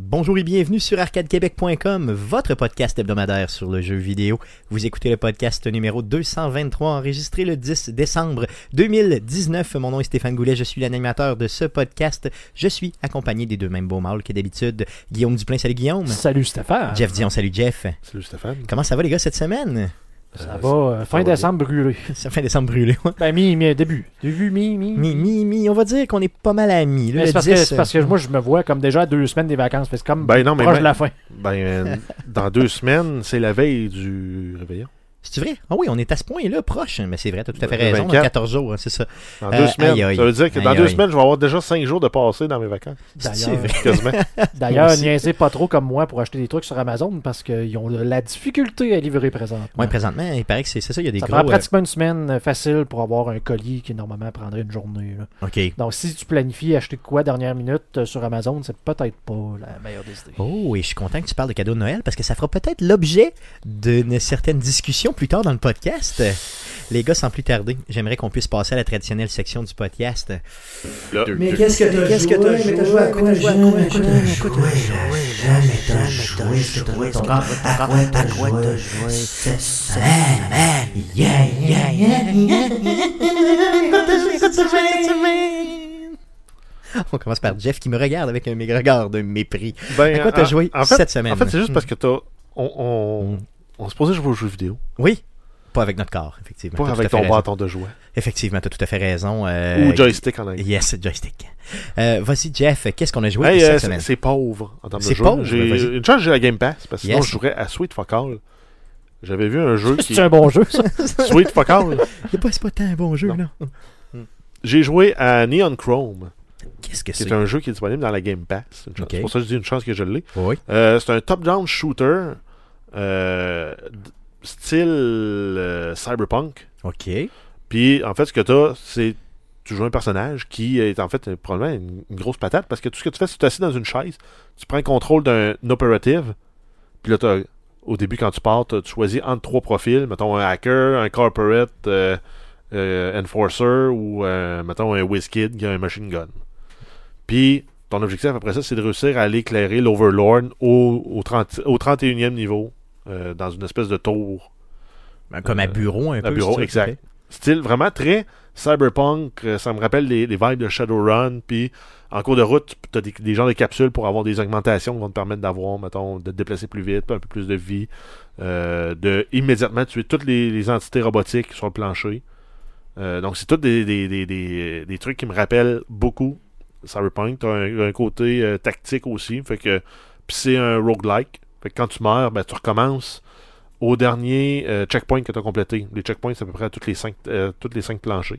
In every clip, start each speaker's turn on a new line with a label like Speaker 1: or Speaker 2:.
Speaker 1: Bonjour et bienvenue sur arcadequebec.com, votre podcast hebdomadaire sur le jeu vidéo. Vous écoutez le podcast numéro 223 enregistré le 10 décembre 2019. Mon nom est Stéphane Goulet, je suis l'animateur de ce podcast. Je suis accompagné des deux mêmes beaux mâles que d'habitude. Guillaume Duplain, salut Guillaume.
Speaker 2: Salut Stéphane.
Speaker 1: Jeff Dion, salut Jeff.
Speaker 3: Salut Stéphane.
Speaker 1: Comment ça va les gars cette semaine?
Speaker 2: Ça
Speaker 3: Euh,
Speaker 2: va, euh, fin
Speaker 3: va bien.
Speaker 2: décembre brûlé.
Speaker 1: Ça fait décembre brûlé. ouais.
Speaker 2: Ben, mi, mi, début. Début, mi, mi.
Speaker 1: Mi, mi, mi, on va dire qu'on est pas mal là, le
Speaker 2: c'est parce, que,
Speaker 1: 10,
Speaker 2: c'est parce que moi, je me vois comme déjà à deux semaines des vacances. C'est comme
Speaker 3: Ben non, mais
Speaker 2: proche
Speaker 3: ben-
Speaker 2: de la fin.
Speaker 3: Ben, euh, dans deux semaines, c'est la veille du réveillon.
Speaker 1: C'est vrai? Ah oui, on est à ce point-là, proche. Mais c'est vrai, t'as tout à fait raison. Dans
Speaker 3: 24.
Speaker 1: 14 jours, hein, c'est ça.
Speaker 3: Dans
Speaker 1: Euh,
Speaker 3: deux semaines.
Speaker 1: aïe, aïe.
Speaker 3: Ça veut dire que dans
Speaker 1: Aïe,
Speaker 3: deux
Speaker 1: aïe.
Speaker 3: semaines, je vais avoir déjà cinq jours de passé dans mes vacances.
Speaker 1: C'est
Speaker 2: D'ailleurs, niaisez pas trop comme moi pour acheter des trucs sur Amazon parce qu'ils ont la difficulté à livrer présentement.
Speaker 1: Ouais, présentement, il paraît que c'est ça, il y a des
Speaker 2: ça
Speaker 1: gros.
Speaker 2: prend
Speaker 1: euh,
Speaker 2: pratiquement une semaine euh, facile pour avoir un colis qui normalement prendrait une journée. là.
Speaker 1: OK.
Speaker 2: Donc, si tu planifies acheter quoi dernière minute euh, sur Amazon, c'est peut-être pas la meilleure des idées.
Speaker 1: Oh, et je suis content que tu parles de cadeaux de Noël parce que ça fera peut-être l'objet d'une certaine discussion plus tard dans le podcast. Les gars, sans plus tarder, j'aimerais qu'on puisse passer à la traditionnelle section du podcast.
Speaker 3: Là,
Speaker 4: Mais qu'est-ce que t'as
Speaker 1: Qu'est-ce que t'as
Speaker 4: joué? Mais t'as joué à quoi?
Speaker 1: Joué à quoi?
Speaker 4: Jamais t'as joué, jamais t'as joué, s'il te plaît, ton corps. À quoi t'as joué cette semaine? Yeah, yeah, yeah, yeah, yeah.
Speaker 1: On commence par Jeff qui me regarde avec un regard de mépris.
Speaker 3: ben,
Speaker 1: À quoi t'as
Speaker 3: en-
Speaker 1: joué
Speaker 3: en fait,
Speaker 1: cette semaine?
Speaker 3: En fait, c'est juste
Speaker 1: Hmm.
Speaker 3: parce que t'as. On, on, se posait jouer aux jeux vidéo.
Speaker 1: Oui, pas avec notre corps, effectivement.
Speaker 3: Pas avec ton bâton de jouet.
Speaker 1: Effectivement, t'as tout à fait raison. euh,
Speaker 3: Ou joystick en anglais.
Speaker 1: Yes, joystick. Euh, Vas-y, Jeff, qu'est-ce qu'on a joué
Speaker 3: Hey,
Speaker 1: cette
Speaker 3: euh,
Speaker 1: semaine?
Speaker 3: c'est c'est pauvre en termes de
Speaker 1: C'est
Speaker 3: jeu.
Speaker 1: pauvre,
Speaker 3: J'ai
Speaker 1: vas-y.
Speaker 3: une chance, j'ai la Game Pass parce que sinon je jouerais à Sweet Fuck All. J'avais vu un jeu qui.
Speaker 2: C'est un bon jeu, ça.
Speaker 3: Sweet Fuck All.
Speaker 1: C'est pas, c'est pas tant un bon jeu,
Speaker 3: Non.
Speaker 1: là.
Speaker 3: J'ai joué à Neon Chrome,
Speaker 1: Qu'est-ce que c'est?
Speaker 3: est un jeu qui est disponible dans la Game Pass. C'est pour ça que je dis une chance que je l'ai.
Speaker 1: Oui.
Speaker 3: C'est un top-down shooter style euh, cyberpunk.
Speaker 1: OK.
Speaker 3: Puis en fait, ce que tu as, c'est tu joues un personnage qui est en fait euh, probablement une, une grosse patate parce que tout ce que tu fais, c'est que tu assis dans une chaise, tu prends le contrôle d'un operative, puis là, t'as- au début, quand tu pars, tu choisis entre trois profils, mettons un hacker, un corporate euh, euh, enforcer ou euh, mettons un WizKid qui a un machine gun. Puis ton objectif après ça, c'est de réussir à aller éclairer l'Overlord au, au, 30 au 31e niveau euh, dans une espèce de tour
Speaker 1: Ben, Comme à
Speaker 3: Euh,
Speaker 1: bureau, un peu.
Speaker 3: à bureau,
Speaker 1: c'est ça?
Speaker 3: exact. Style vraiment très cyberpunk. euh, Ça me rappelle les, les vibes de Shadowrun. Puis en cours de route, tu as des, des genres de capsules pour avoir des augmentations qui vont te permettre d'avoir, mettons, de te déplacer plus vite, un peu plus de vie. euh, de immédiatement tuer toutes les, les entités robotiques sur le plancher. Euh, donc c'est tous des, des, des, des, des trucs qui me rappellent beaucoup Cyberpunk. Tu as un, un côté euh, tactique aussi. Fait que puis c'est un roguelike. Fait que quand tu meurs, ben, tu recommences au dernier euh, checkpoint que tu as complété. Les checkpoints, c'est à peu près à toutes les cinq, euh, toutes les cinq planchers.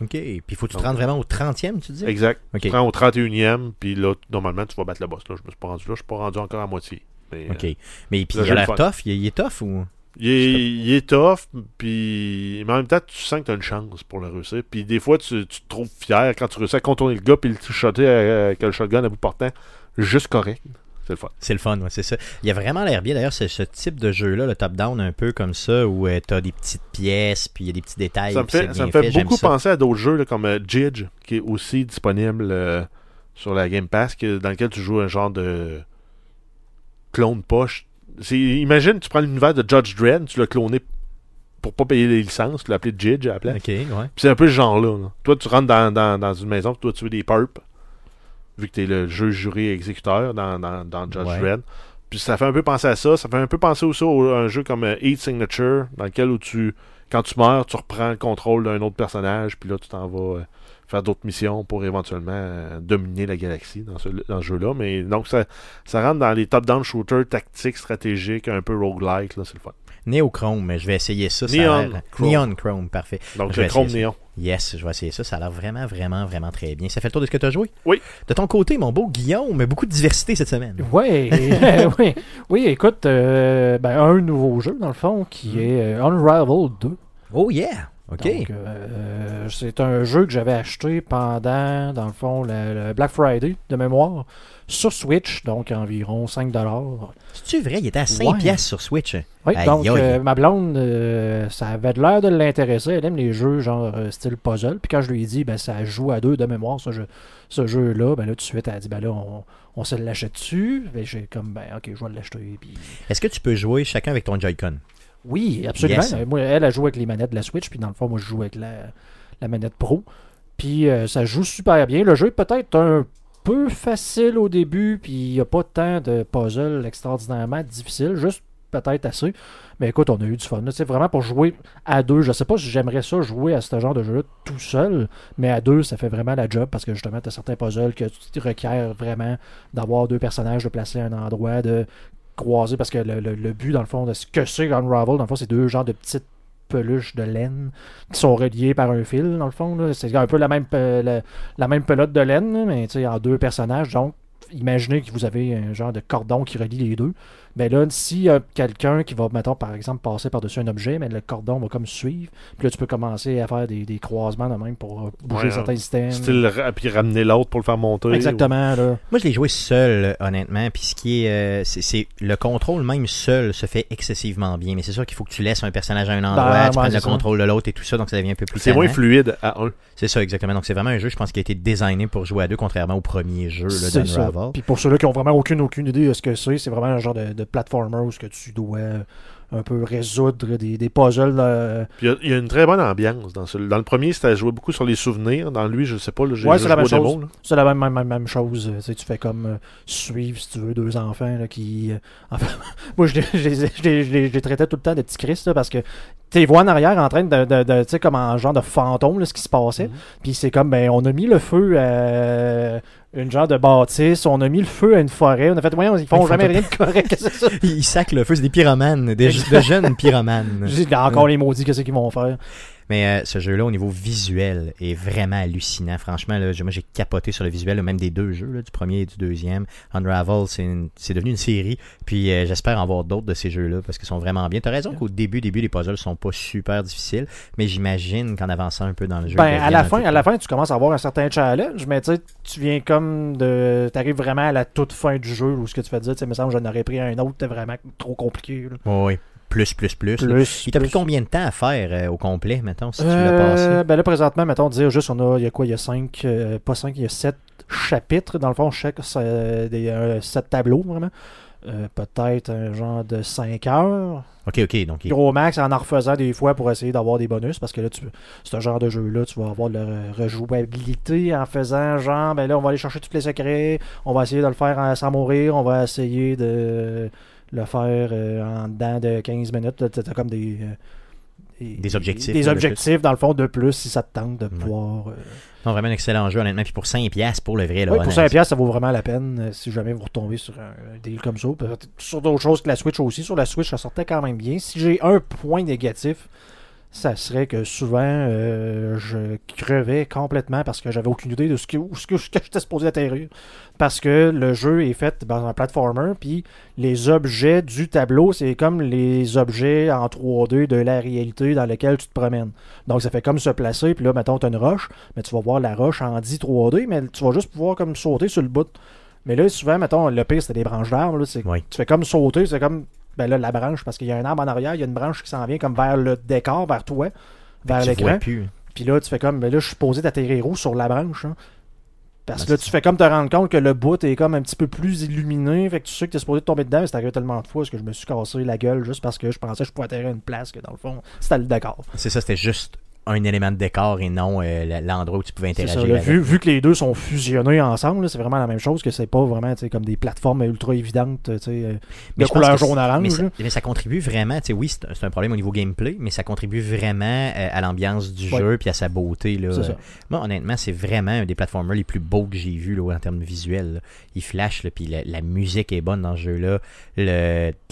Speaker 1: OK. Puis il faut que tu te rendes vraiment au 30e, tu dis?
Speaker 3: Exact. Tu prends au 31e, puis là, normalement, tu vas battre le boss. Là, je me suis pas rendu là, je suis pas rendu encore à moitié. Mais,
Speaker 1: OK.
Speaker 3: euh,
Speaker 1: Mais puis il a l'air tough? Il est, il est tough ou?
Speaker 3: il, est, il est tough, puis mais en même temps, tu sens que tu as une chance pour le réussir. Puis des fois, tu, tu te trouves fier quand tu réussis à contourner le gars, puis le shotter avec le shotgun à bout portant, juste correct. C'est le fun.
Speaker 1: C'est le fun, ouais, c'est ça. Il a vraiment l'air bien. D'ailleurs, c'est ce type de jeu-là, le top-down, un peu comme ça, où tu t'as des petites pièces, puis il y a des petits détails.
Speaker 3: Ça me fait, ça me fait beaucoup
Speaker 1: ça.
Speaker 3: penser à d'autres jeux là, comme euh, Jidge, qui est aussi disponible euh, sur la Game Pass, que- dans lequel tu joues un genre de clone poche. Imagine, tu prends l'univers de Judge Dredd, tu l'as cloné pour pas payer les licences, tu l'as appelé Jidge à la place.
Speaker 1: OK, ouais.
Speaker 3: C'est un peu ce genre-là. là. Toi, tu rentres dans, dans, dans une maison, tu dois tuer des perps, vu que tu es le juge, jury, exécuteur dans, dans, dans Judge
Speaker 1: Ouais.
Speaker 3: Dredd. Puis ça fait un peu penser à ça. Ça fait un peu penser aussi au- à un jeu comme euh, Heat Signature, dans lequel où tu, quand tu meurs, tu reprends le contrôle d'un autre personnage, puis là, tu t'en vas euh, faire d'autres missions pour éventuellement euh, dominer la galaxie dans ce, dans ce jeu-là. Mais donc, ça, ça rentre dans les top-down shooters tactiques, stratégiques, un peu roguelike. là C'est le fun.
Speaker 1: Néochrome, mais je vais essayer ça. ça a
Speaker 3: Neon
Speaker 1: l'air-
Speaker 3: Chrome.
Speaker 1: Neon Chrome, parfait.
Speaker 3: Donc,
Speaker 1: Je vais
Speaker 3: le Chrome
Speaker 1: essayer ça.
Speaker 3: Néon.
Speaker 1: Yes, je vais essayer ça. Ça a l'air vraiment, vraiment, vraiment très bien. Ça fait le tour de ce que tu as joué?
Speaker 3: Oui.
Speaker 1: De ton côté, mon beau Guillaume, beaucoup de diversité cette semaine.
Speaker 2: Ouais, oui, oui, écoute, euh, ben, un nouveau jeu, dans le fond, qui
Speaker 1: Mm.
Speaker 2: est euh, Unravel 2.
Speaker 1: Oh yeah!
Speaker 2: Donc, euh, c'est un jeu que j'avais acheté pendant, dans le fond, le, le Black Friday de mémoire sur Switch, donc environ 5
Speaker 1: C'est-tu vrai? Il était à 5
Speaker 2: Ouais.
Speaker 1: piastres sur Switch.
Speaker 2: Oui,
Speaker 1: Aïe,
Speaker 2: donc euh, ma blonde, euh, ça avait de l'air de l'intéresser. Elle aime les jeux genre euh, style puzzle. Puis quand je lui ai dit, ben ça joue à deux de mémoire ce jeu, ce jeu-là, ben là tout de suite elle a dit, ben là on, on se l'achète dessus. Ben j'ai comme, ben ok, je vais l'acheter. Puis
Speaker 1: Est-ce que tu peux jouer chacun avec ton Joy-Con?
Speaker 2: Oui, absolument.
Speaker 1: Yes.
Speaker 2: Moi, elle a joué avec les manettes de la Switch, puis dans le fond, moi je joue avec la, la manette Pro. Puis euh, ça joue super bien. Le jeu est peut-être un peu facile au début, puis il n'y a pas tant de puzzles extraordinairement difficiles, juste peut-être assez. Mais écoute, on a eu du fun. C'est vraiment pour jouer à deux. Je sais pas si j'aimerais ça jouer à ce genre de jeu-là tout seul, mais à deux, ça fait vraiment la job parce que justement, tu as certains puzzles que tu requiers vraiment d'avoir deux personnages, de placer à un endroit, de croiser parce que le, but, dans le fond, de ce que c'est Unravel, dans le fond, c'est deux genres de petites peluches de laine qui sont reliées par un fil, dans le fond. C'est un peu la même, la, la même pelote de laine, mais tu en deux personnages. Donc, imaginez que vous avez un genre de cordon qui relie les deux. Mais là, s'il y a quelqu'un qui va, mettons, par exemple, passer par-dessus un objet, mais le cordon va comme suivre, puis là, tu peux commencer à faire des, des croisements de même pour euh, bouger
Speaker 3: Ouais,
Speaker 2: certains systèmes.
Speaker 3: Style, puis ramener l'autre pour le faire monter.
Speaker 2: Exactement, là.
Speaker 1: Moi, je l'ai joué seul, euh, honnêtement. Puis ce qui est, euh, c'est, c'est- le contrôle même seul se fait excessivement bien. Mais c'est sûr qu'il faut que tu laisses un personnage à un endroit,
Speaker 2: Ben,
Speaker 1: tu
Speaker 2: ouais,
Speaker 1: prennes le
Speaker 2: ça.
Speaker 1: contrôle de l'autre et tout ça, donc ça devient un peu plus.
Speaker 3: C'est moins fluide à un.
Speaker 1: C'est ça, exactement. Donc c'est vraiment un jeu, je pense, qui a été designé pour jouer à deux, contrairement au premier jeu là.
Speaker 2: Puis pour ceux-là qui ont vraiment aucune, aucune idée de ce que c'est, c'est vraiment un genre de, de platformer où ce que tu dois un peu résoudre des, des puzzles. euh,
Speaker 3: Puis il y y, a une très bonne ambiance dans ce. Dans le premier, c'était joué beaucoup sur les souvenirs. Dans lui, je sais pas. J'ai
Speaker 2: Ouais, c'est la même chose. C'est la même, même, même, chose. euh, Tu, sais, tu fais comme euh, suivre, si tu veux, deux enfants là, qui. euh, enfin, moi, je les, je, les, je, les, je les- je les traitais tout le temps de petits Christ là, parce que tu vois en arrière en train de. de, de- tu sais, comme en genre de fantôme, là, ce qui se passait.
Speaker 3: Mhm.
Speaker 2: Puis c'est comme, ben, on a mis le feu à une genre de bâtisse, on a mis le feu à une forêt. On a fait, voyons, ils font
Speaker 1: Ils
Speaker 2: jamais rien de correct.
Speaker 1: Ils sacent le feu, c'est des pyromanes, des de jeunes pyromanes.
Speaker 2: Encore les maudits, qu'est-ce qu'ils vont faire?
Speaker 1: Mais euh, ce jeu-là, au niveau visuel, est vraiment hallucinant. Franchement, là, moi, j'ai capoté sur le visuel, là, même des deux jeux, là, du premier et du deuxième. Unravel, c'est devenu une série. Puis euh, j'espère en voir d'autres de ces jeux-là parce qu'ils sont vraiment bien. T'as raison qu'au début, début, les puzzles sont pas super difficiles, mais j'imagine qu'en avançant un peu dans le jeu.
Speaker 2: Ben, à la fin, à la fin, tu commences à avoir un certain challenge, mais tu tu viens comme de. T'arrives vraiment à la toute fin du jeu où ce que tu fais dire, tu me semble, j'en aurais pris un autre, c'était vraiment trop compliqué. là.
Speaker 1: Oui. Plus, plus, plus.
Speaker 2: Plus.
Speaker 1: Il t'a pris combien de temps à faire euh, au complet, mettons, si tu l'as
Speaker 2: Euh,
Speaker 1: passé?
Speaker 2: ben là, présentement, mettons, dire juste, on a, il y a quoi, il y a cinq, euh, pas cinq, il y a sept chapitres, dans le fond, chaque, des, sept tableaux, vraiment. Euh, Peut-être un genre de 5 heures.
Speaker 1: Ok, ok. Donc,
Speaker 2: Gros max en en refaisant des fois pour essayer d'avoir des bonus parce que là, tu, ce genre de jeu-là, tu vas avoir de la rejouabilité en faisant genre, ben là, on va aller chercher tous les secrets, on va essayer de le faire sans mourir, on va essayer de le faire euh, en dedans de 15 minutes. Là, T'as comme des. euh,
Speaker 1: Des objectifs,
Speaker 2: Des
Speaker 1: là, de
Speaker 2: objectifs, dans le fond, de plus si ça te tente de
Speaker 1: Ouais.
Speaker 2: pouvoir. euh,
Speaker 1: non, vraiment un excellent jeu, honnêtement. Puis pour 5$ piastres pour le vrai, là.
Speaker 2: Pour
Speaker 1: honnêtement,
Speaker 2: 5$, ça vaut vraiment la peine euh, si jamais vous retombez sur un, un deal comme ça. Sur d'autres choses que la Switch aussi. Sur la Switch, ça sortait quand même bien. Si j'ai un point négatif, ça serait que souvent euh, je crevais complètement parce que j'avais aucune idée de ce que, ce que, ce que j'étais supposé atterrir. Parce que le jeu est fait dans un platformer, puis les objets du tableau, c'est comme les objets en 3D de la réalité dans laquelle tu te promènes. Donc ça fait comme se placer, puis là, mettons, tu as une roche, mais tu vas voir la roche en 10 3D, mais tu vas juste pouvoir comme sauter sur le bout. Mais là, souvent, mettons, le pire, c'était des branches d'arbres. là, c'est-
Speaker 1: Oui.
Speaker 2: Tu fais comme sauter, c'est comme ben là, la branche, parce qu'il y a un arbre en arrière, il y a une branche qui s'en vient comme vers le décor, vers toi, vers l'écran. Puis là, tu fais comme, ben là, je suis posé d'atterrir où? Sur la branche. hein? Parce que
Speaker 1: Ben,
Speaker 2: là, tu fais comme te rendre compte que le bout est comme un petit peu plus illuminé. Fait que tu sais que tu es supposé tomber dedans, mais c'est arrivé tellement de fois parce que je me suis cassé la gueule juste parce que je pensais que je pouvais atterrir à une place que dans le fond, c'était le décor.
Speaker 1: C'est ça, c'était juste un élément de décor et non euh, l'endroit où tu pouvais
Speaker 2: ça,
Speaker 1: interagir
Speaker 2: là,
Speaker 1: avec.
Speaker 2: vu, vu que les deux sont fusionnés ensemble, c'est vraiment la même chose que c'est pas vraiment comme des plateformes ultra évidentes euh,
Speaker 1: Mais
Speaker 2: de couleur jaune-orange.
Speaker 1: Mais ça, mais ça contribue vraiment, oui, c'est un- problème au niveau gameplay, mais ça contribue vraiment euh, à l'ambiance du
Speaker 2: Ouais.
Speaker 1: jeu puis à sa beauté. Là.
Speaker 2: Ça.
Speaker 1: Moi, honnêtement, c'est vraiment un des platformers les plus beaux que j'ai vus là, en termes visuels. Il flash, puis la, la musique est bonne dans ce jeu-là.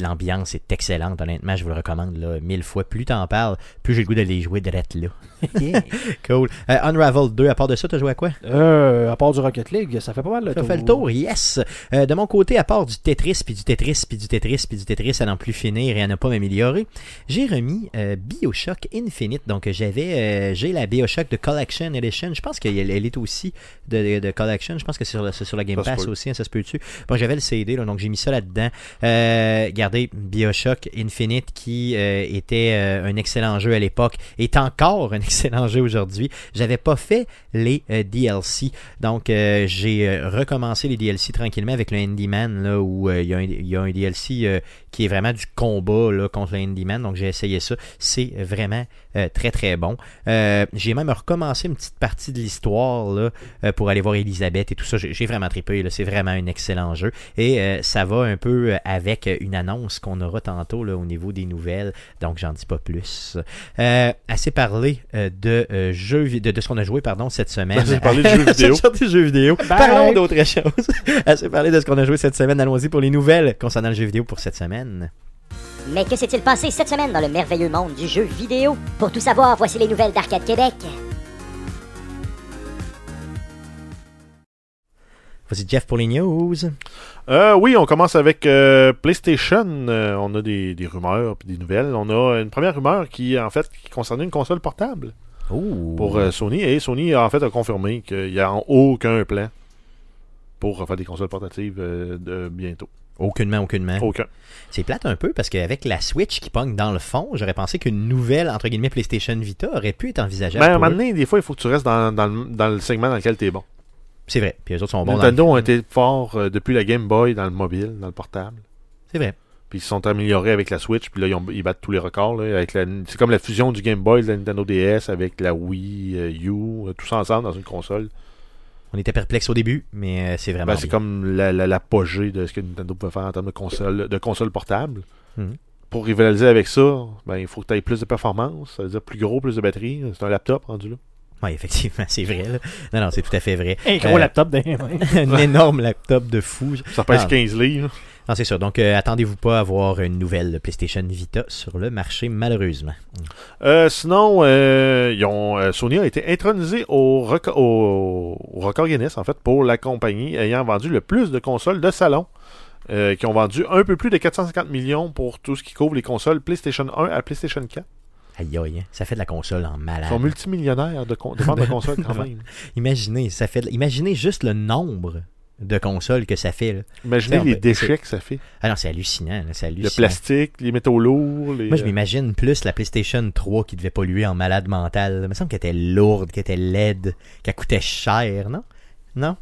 Speaker 1: L'ambiance est excellente, honnêtement, je vous le recommande là, mille fois. Plus t'en parles, plus j'ai le goût de les jouer direct là. Cool. Euh, Unravel 2, à part de ça, t'as joué à quoi?
Speaker 2: Euh, à part du Rocket League, ça fait pas mal le
Speaker 1: Ça
Speaker 2: tour.
Speaker 1: fait le tour, yes. Euh, de mon côté, à part du Tetris, puis du Tetris, puis du Tetris, puis du Tetris à n'en plus finir et à ne pas m'améliorer, j'ai remis euh, Bioshock Infinite. Donc, j'avais, euh, j'ai la Bioshock de Collection Edition. Je pense qu'elle elle est aussi de, de Collection. Je pense que c'est sur, la- c'est sur la Game
Speaker 3: Ça
Speaker 1: Pass aussi, hein, ça se peut-tu? Bon, j'avais le CD, là, donc j'ai mis ça là-dedans. Euh, regardez, Bioshock Infinite, qui euh, était euh, un excellent jeu à l'époque, est encore un excellent jeu aujourd'hui. J'avais pas fait les euh, DLC, donc euh, j'ai euh, recommencé les DLC tranquillement avec le Handyman, là, où il y, a un- DLC qui est vraiment du combat là, contre le Handyman, donc j'ai essayé ça. C'est vraiment très très bon. J'ai même recommencé une petite partie de l'histoire pour aller voir Elisabeth et tout ça. J'ai vraiment trippé, c'est vraiment un excellent jeu. Et ça va un peu avec une annonce qu'on aura tantôt au niveau des nouvelles, donc j'en dis pas plus. Assez parlé euh, de, euh, jeux, de, de ce qu'on a joué pardon, cette semaine.
Speaker 3: Assez parlé de jeux vidéo.
Speaker 1: Jeux vidéo. Parlons d'autre chose. assez parlé de ce qu'on a joué cette semaine. Allons-y pour les nouvelles concernant le jeu vidéo pour cette semaine.
Speaker 5: Mais que s'est-il passé cette semaine dans le merveilleux monde du jeu vidéo? Pour tout savoir, voici les nouvelles d'Arcade Québec.
Speaker 1: Voici Jeff pour les news.
Speaker 3: Euh, oui, on commence avec euh, PlayStation. Euh, on a des, des rumeurs puis des nouvelles. On a une première rumeur qui, en fait, qui concernait une console portable pour euh, Sony. Et Sony, en fait, a confirmé qu'il n'y a aucun plan pour faire des consoles portatives euh, de bientôt.
Speaker 1: Aucunement, aucunement.
Speaker 3: Aucun.
Speaker 1: C'est plate un peu parce qu'avec la Switch qui pogne dans le fond, j'aurais pensé qu'une nouvelle, entre guillemets, PlayStation Vita aurait pu être envisageable.
Speaker 3: Mais à un
Speaker 1: pour
Speaker 3: moment
Speaker 1: eux.
Speaker 3: donné, des fois, il faut que tu restes dans, dans le segment dans lequel tu es bon.
Speaker 1: C'est vrai. Puis les autres sont bons. dans
Speaker 3: Nintendo
Speaker 1: le-
Speaker 3: ont été forts euh, depuis la Game Boy dans le mobile, dans le portable.
Speaker 1: C'est vrai.
Speaker 3: Puis ils se sont améliorés avec la Switch, puis là, ils, ont- ils battent tous les records. là, avec la- c'est comme la fusion du Game Boy, de la Nintendo DS avec la Wii euh, U, euh, tout ça ensemble dans une console.
Speaker 1: On était perplexes au début, mais c'est vraiment.
Speaker 3: Ben, c'est comme la- la- l'apogée de ce que Nintendo pouvait faire en termes de console, de console portable.
Speaker 1: Mhm.
Speaker 3: Pour rivaliser avec ça, ben, il faut que tu aies plus de performance, ça veut dire plus gros, plus de batterie. C'est un laptop rendu là.
Speaker 1: Oui, effectivement, c'est vrai. là. Non, non, c'est tout à fait vrai.
Speaker 2: Un gros
Speaker 1: Euh,
Speaker 2: laptop mains.
Speaker 1: un énorme laptop de fou.
Speaker 3: Ça pèse
Speaker 1: Ah.
Speaker 3: 15 livres.
Speaker 1: Non, c'est ça. Donc, euh, attendez-vous pas à voir une nouvelle PlayStation Vita sur le marché, malheureusement.
Speaker 3: Euh, sinon, euh, ils ont, euh, Sony a été intronisé au, reco- au, au record Guinness, en fait, pour la compagnie ayant vendu le plus de consoles de salon. euh, qui ont vendu un peu plus de 450 millions pour tout ce qui couvre les consoles PlayStation 1 à PlayStation 4.
Speaker 1: Aïe, aïe, hein. ça fait de la console en malade.
Speaker 3: Ils sont multimillionnaires de, con- de de consoles quand même.
Speaker 1: Imaginez, ça fait, de- imaginez juste le nombre de consoles que ça fait. Là.
Speaker 3: Imaginez les déchets que ça fait.
Speaker 1: Ah non, c'est hallucinant. c'est
Speaker 3: Le
Speaker 1: hallucinant.
Speaker 3: plastique, les métaux lourds. Les,
Speaker 1: Moi, je
Speaker 3: euh,
Speaker 1: m'imagine plus la PlayStation 3 qui devait polluer en malade mental. Il me semble qu'elle était lourde, qu'elle était laide, qu'elle coûtait cher, non? Non?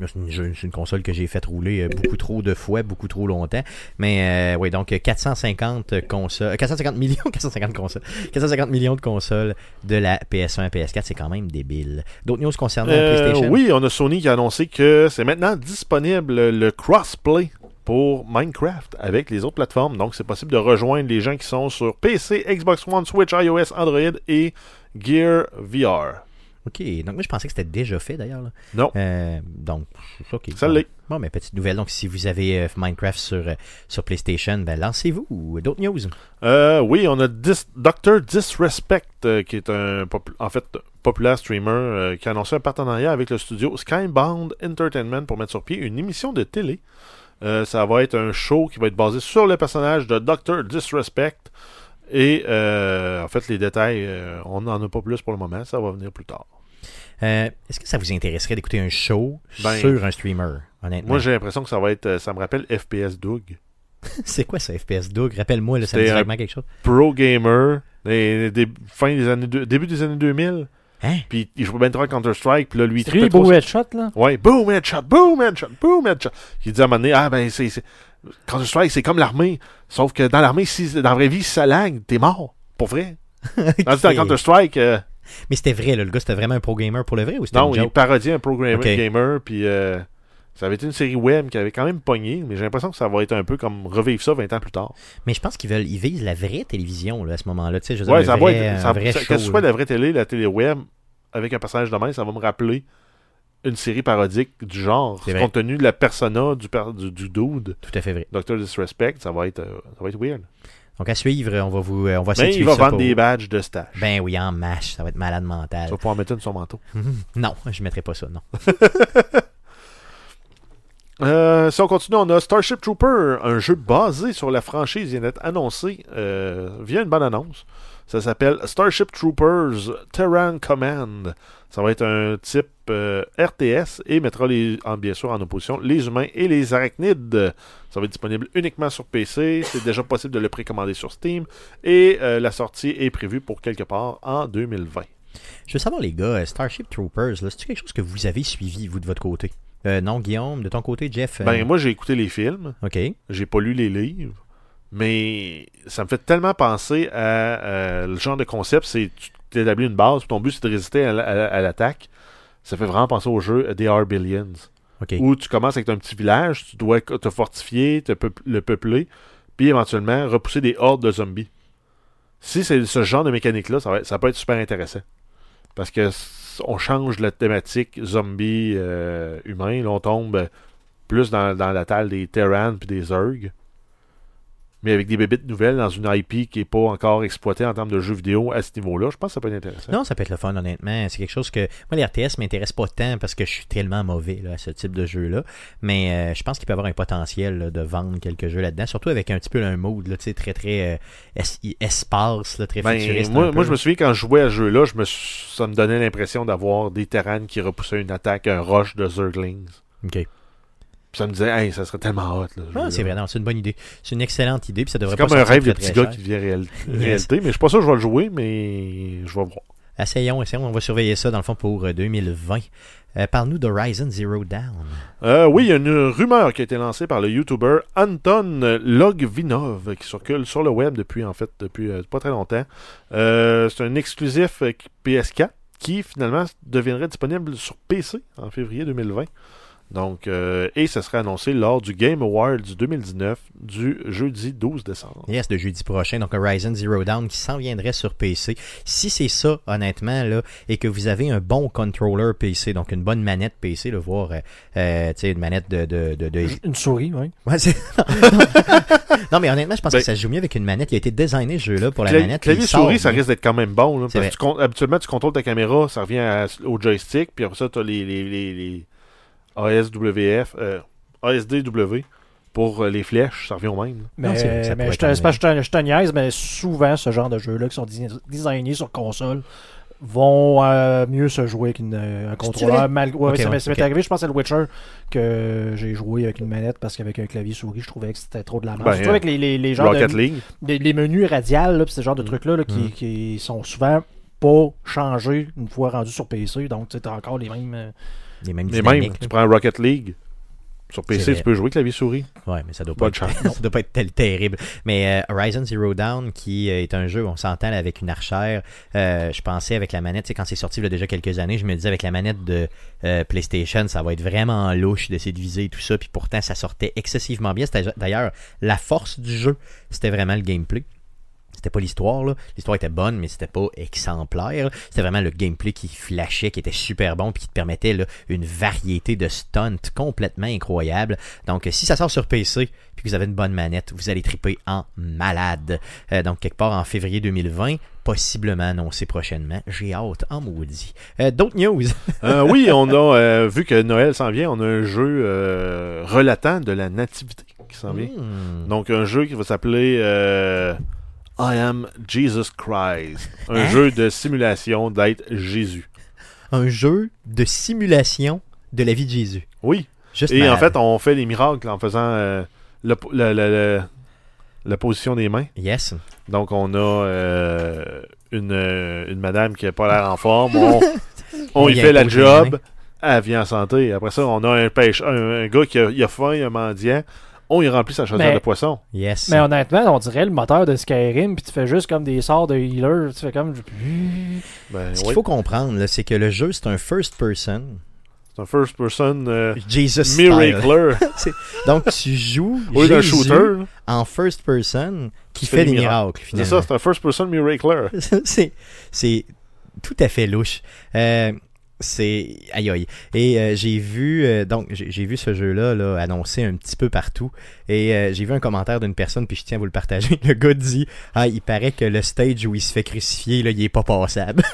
Speaker 1: C'est une, console que j'ai fait rouler euh, beaucoup trop de fois, beaucoup trop longtemps. Mais euh, oui, donc euh, 450 consoles, euh, 450 millions, 450 consoles, 450 millions de consoles de la PS1 à PS4, c'est quand même débile. D'autres news concernant la
Speaker 3: Euh,
Speaker 1: PlayStation?
Speaker 3: oui, on a Sony qui a annoncé que c'est maintenant disponible le crossplay pour Minecraft avec les autres plateformes. Donc, c'est possible de rejoindre les gens qui sont sur PC, Xbox One, Switch, iOS, Android et Gear VR.
Speaker 1: Ok, donc moi je pensais que c'était déjà fait d'ailleurs.
Speaker 3: Non,
Speaker 1: Euh, donc, ok.
Speaker 3: ça
Speaker 1: Bon.
Speaker 3: l'est.
Speaker 1: Bon, mais petite nouvelle. Donc, si vous avez euh, Minecraft sur, euh, sur PlayStation, ben lancez-vous. D'autres news?
Speaker 3: Euh, oui, on a Dis- Dr. Disrespect, qui est un en fait populaire streamer qui a annoncé un partenariat avec le studio Skybound Entertainment pour mettre sur pied une émission de télé. Ça va être un show qui va être basé sur le personnage de Dr. Disrespect. Et euh, en fait, les détails, euh, on n'en a pas plus pour le moment, ça va venir plus tard.
Speaker 1: Euh, Est-ce que ça vous intéresserait d'écouter un show
Speaker 3: Ben,
Speaker 1: sur un streamer, honnêtement?
Speaker 3: Moi, j'ai l'impression que ça va être, ça me rappelle FPS Doug.
Speaker 1: C'est quoi ça, FPS Doug? Rappelle-moi, ça me
Speaker 3: C'était
Speaker 1: dit
Speaker 3: un-
Speaker 1: vaguement quelque chose.
Speaker 3: Pro gamer, des, des- fin des années deux- début des années 2000.
Speaker 1: Hein?
Speaker 3: Puis il jouait bien trop à Counter-Strike, puis là, lui, il trop
Speaker 2: headshot, là?
Speaker 3: Ouais, boom, headshot, boom, headshot, boom, headshot. Il dit à un moment donné, ah ben, c'est. Counter-Strike, c'est comme l'armée. Sauf que dans l'armée, si, dans la vraie vie, si ça lag, t'es mort. Pour vrai. Dans. Counter-Strike, euh,
Speaker 1: Mais c'était vrai, là, le gars, c'était vraiment un pro gamer pour le vrai ou c'était
Speaker 3: non,
Speaker 1: une
Speaker 3: il
Speaker 1: joke?
Speaker 3: parodiait un programmer
Speaker 1: Ok.
Speaker 3: gamer, puis euh, ça avait été une série web qui avait quand même pogné, mais j'ai l'impression que ça va être un peu comme revivre ça 20 ans plus tard.
Speaker 1: Mais je pense qu'ils veulent, ils visent la vraie télévision, là, à ce moment-là. Tu sais, je veux dire,
Speaker 3: Ouais, ça
Speaker 1: vrai,
Speaker 3: va être.
Speaker 1: un
Speaker 3: Ça,
Speaker 1: vrai
Speaker 3: ça-
Speaker 1: show,
Speaker 3: que ce soit la vraie télé, la télé web, avec un personnage de même, ça va me rappeler une série parodique du genre, compte tenu de la persona du, du, du dude.
Speaker 1: Tout à fait vrai.
Speaker 3: Dr. Disrespect, ça va être, euh, ça va être weird.
Speaker 1: Donc à suivre, on va vous on va
Speaker 3: Mais
Speaker 1: de
Speaker 3: il va
Speaker 1: ça
Speaker 3: vendre
Speaker 1: pour-
Speaker 3: des badges de stage.
Speaker 1: Ben oui, en mâche, ça va être malade mental.
Speaker 3: Tu vas pouvoir mettre une sur son manteau.
Speaker 1: Non, je mettrai pas ça, non.
Speaker 3: Euh, si on continue, on a Starship Trooper, un jeu basé sur la franchise vient d'être annoncé euh, via une bonne annonce. Ça s'appelle Starship Troopers Terran Command. Ça va être un type euh, RTS et mettra les, en, bien sûr en opposition les humains et les arachnides. Ça va être disponible uniquement sur PC. C'est déjà possible de le précommander sur Steam. Et euh, la sortie est prévue pour quelque part en 2020.
Speaker 1: Je veux savoir, les gars, euh, Starship Troopers, là, c'est-tu quelque chose que vous avez suivi, vous, de votre côté? Euh, non, Guillaume, de ton côté, Jeff?
Speaker 3: Ben, moi, j'ai écouté les films.
Speaker 1: OK.
Speaker 3: J'ai pas lu les livres, mais ça me fait tellement penser à, euh, le genre de concept, c'est tu établis une base, ton but c'est de résister à, la- à la- à l'attaque. Ça fait vraiment penser au jeu They Are Billions, où tu commences avec un petit village, tu dois te fortifier, te le peupler, puis éventuellement repousser des hordes de zombies. Si c'est ce genre de mécanique-là, ça, va- ça peut être super intéressant. Parce que on change la thématique zombie euh, humain, là on tombe plus dans, dans la taille des Terran puis des Zerg. Mais avec des bébites nouvelles dans une IP qui n'est pas encore exploitée en termes de jeux vidéo à ce niveau-là, je pense que ça peut être intéressant.
Speaker 1: Non, ça peut être le fun, honnêtement. C'est quelque chose que. Moi, les RTS m'intéressent pas tant parce que je suis tellement mauvais là, à ce type de jeu-là. Mais euh, je pense qu'il peut y avoir un potentiel là, de vendre quelques jeux là-dedans. Surtout avec un petit peu un mood là, tu sais, très, très euh, es- espace, là, très
Speaker 3: Ben,
Speaker 1: futuriste.
Speaker 3: moi, moi, je me souviens quand je jouais à ce jeu-là, je me ça me donnait l'impression d'avoir des Terran qui repoussaient une attaque, un rush de Zerglings.
Speaker 1: OK.
Speaker 3: Puis ça me disait, hey, ça serait tellement hot. Là,
Speaker 1: Ah, c'est vrai, non, c'est une bonne idée. C'est une excellente idée, puis ça devrait
Speaker 3: C'est comme un rêve de petit gars qui devient réel- réalité. Mais je suis pas sûr que je vais le jouer, mais je vais voir.
Speaker 1: Essayons, essayons. On va surveiller ça, dans le fond, pour euh, 2020. Euh, Parle-nous d'Horizon Zero Down.
Speaker 3: Euh, oui, il y a une rumeur qui a été lancée par le YouTuber Anton Logvinov qui circule sur le web depuis en fait depuis euh, pas très longtemps. Euh, c'est un exclusif euh, PS4 qui finalement deviendrait disponible sur PC en février 2020. Donc, euh, et ça serait annoncé lors du Game Awards 2019 du jeudi 12 décembre.
Speaker 1: Yes, de jeudi prochain, donc Horizon Zero Dawn qui s'en viendrait sur PC. Si c'est ça, honnêtement, là, et que vous avez un bon controller PC, donc une bonne manette PC, le voir, euh, euh, tu sais, une manette de... de, de, de-
Speaker 2: Une souris, oui.
Speaker 1: Ouais, c'est- non, mais honnêtement, je pense
Speaker 3: Ben-
Speaker 1: que ça se joue mieux avec une manette. Il a été designé, ce jeu-là, pour la manette.
Speaker 3: clavier souris, ça risque d'être quand même bon. Là, parce que tu con- habituellement, tu contrôles ta caméra, ça revient à- au joystick, puis après ça, tu as les, les, les, les ASWF, euh, ASDW pour euh, les flèches, ça revient au même.
Speaker 2: Mais,
Speaker 1: Non, c'est- ça
Speaker 2: mais
Speaker 1: pourrait
Speaker 2: je te, c'est que je te- je te niaise, mais souvent, ce genre de jeux-là qui sont designés sur console vont euh, mieux se jouer une, euh, contrôleur. Mal... Ouais,
Speaker 1: Ok,
Speaker 2: ça m'est arrivé, je pense, à The Witcher, que j'ai joué avec une manette parce qu'avec un clavier souris, je trouvais que c'était trop de la merde.
Speaker 3: Ben,
Speaker 2: Surtout avec les, les, les genres
Speaker 3: Rocket
Speaker 2: de,
Speaker 3: League.
Speaker 2: les, les menus radiales, là, pis ce genre de
Speaker 3: Mm.
Speaker 2: trucs-là là, qui,
Speaker 1: Mm.
Speaker 2: qui sont souvent pas changés une fois rendus sur PC. Donc, tu as encore les mêmes.
Speaker 1: Les mêmes
Speaker 3: tu prends Rocket League. Sur PC, tu peux jouer clavier souris.
Speaker 1: Ouais, mais ça doit pas
Speaker 3: Bonne
Speaker 1: être, ça doit pas être tel- terrible. Mais euh, Horizon Zero Dawn, qui euh, est un jeu, on s'entend avec une archère. euh, je pensais avec la manette, c'est quand c'est sorti il y a déjà quelques années, je me disais avec la manette de euh, PlayStation, ça va être vraiment louche d'essayer de viser et tout ça. Puis pourtant, ça sortait excessivement bien. C'était d'ailleurs la force du jeu, c'était vraiment le gameplay. C'était pas l'histoire, là. L'histoire était bonne, mais c'était pas exemplaire. C'était vraiment le gameplay qui flashait, qui était super bon, puis qui te permettait là, une variété de stunts complètement incroyable. Donc, si ça sort sur PC, puis que vous avez une bonne manette, vous allez triper en malade. Euh, donc, quelque part en février 2020, possiblement annoncé prochainement. J'ai hâte, en maudit. Euh, D'autres news?
Speaker 3: Euh, oui, on a, vu que Noël s'en vient, on a un jeu relatant de la nativité qui s'en vient.
Speaker 1: Hmm.
Speaker 3: Donc, un jeu qui va s'appeler I Am Jesus Christ. Un
Speaker 1: Hein?
Speaker 3: jeu de simulation d'être Jésus.
Speaker 1: Un jeu de simulation de la vie de Jésus.
Speaker 3: Oui.
Speaker 1: Juste
Speaker 3: Et en fait, on fait des miracles en faisant euh, le- le- le- le- la position des mains.
Speaker 1: Yes.
Speaker 3: Donc, on a euh, une, une madame qui n'a pas l'air en forme. On, on y
Speaker 1: y
Speaker 3: fait la job. Elle vient en santé. Après ça, on a un pêche, un, un gars qui a, il a faim, il a mendiant. On y remplit sa chaudière
Speaker 2: Mais-
Speaker 3: de poisson.
Speaker 1: Yes.
Speaker 2: Mais honnêtement, on dirait le moteur de Skyrim, puis tu fais juste comme des sorts de healer. Tu fais comme.
Speaker 3: Ben,
Speaker 1: Ce
Speaker 3: oui.
Speaker 1: qu'il faut comprendre, là, c'est que le jeu, c'est un first person.
Speaker 3: C'est un first person euh,
Speaker 1: Jesus
Speaker 3: miracler.
Speaker 1: Donc, tu joues
Speaker 3: Au lieu d'un
Speaker 1: Jésus
Speaker 3: shooter.
Speaker 1: en first person qui
Speaker 3: Fait
Speaker 1: fait
Speaker 3: des
Speaker 1: miracles,
Speaker 3: C'est ça, c'est un first person miracler.
Speaker 1: c'est, c'est tout à fait louche. Euh, C'est aïe aïe. Et euh, j'ai vu euh, donc j'ai vu ce jeu-là là, annoncé un petit peu partout. Et euh, j'ai vu un commentaire d'une personne, puis je tiens à vous le partager. Le gars dit Ah, il paraît que le stage où il se fait crucifier, là, il est pas passable.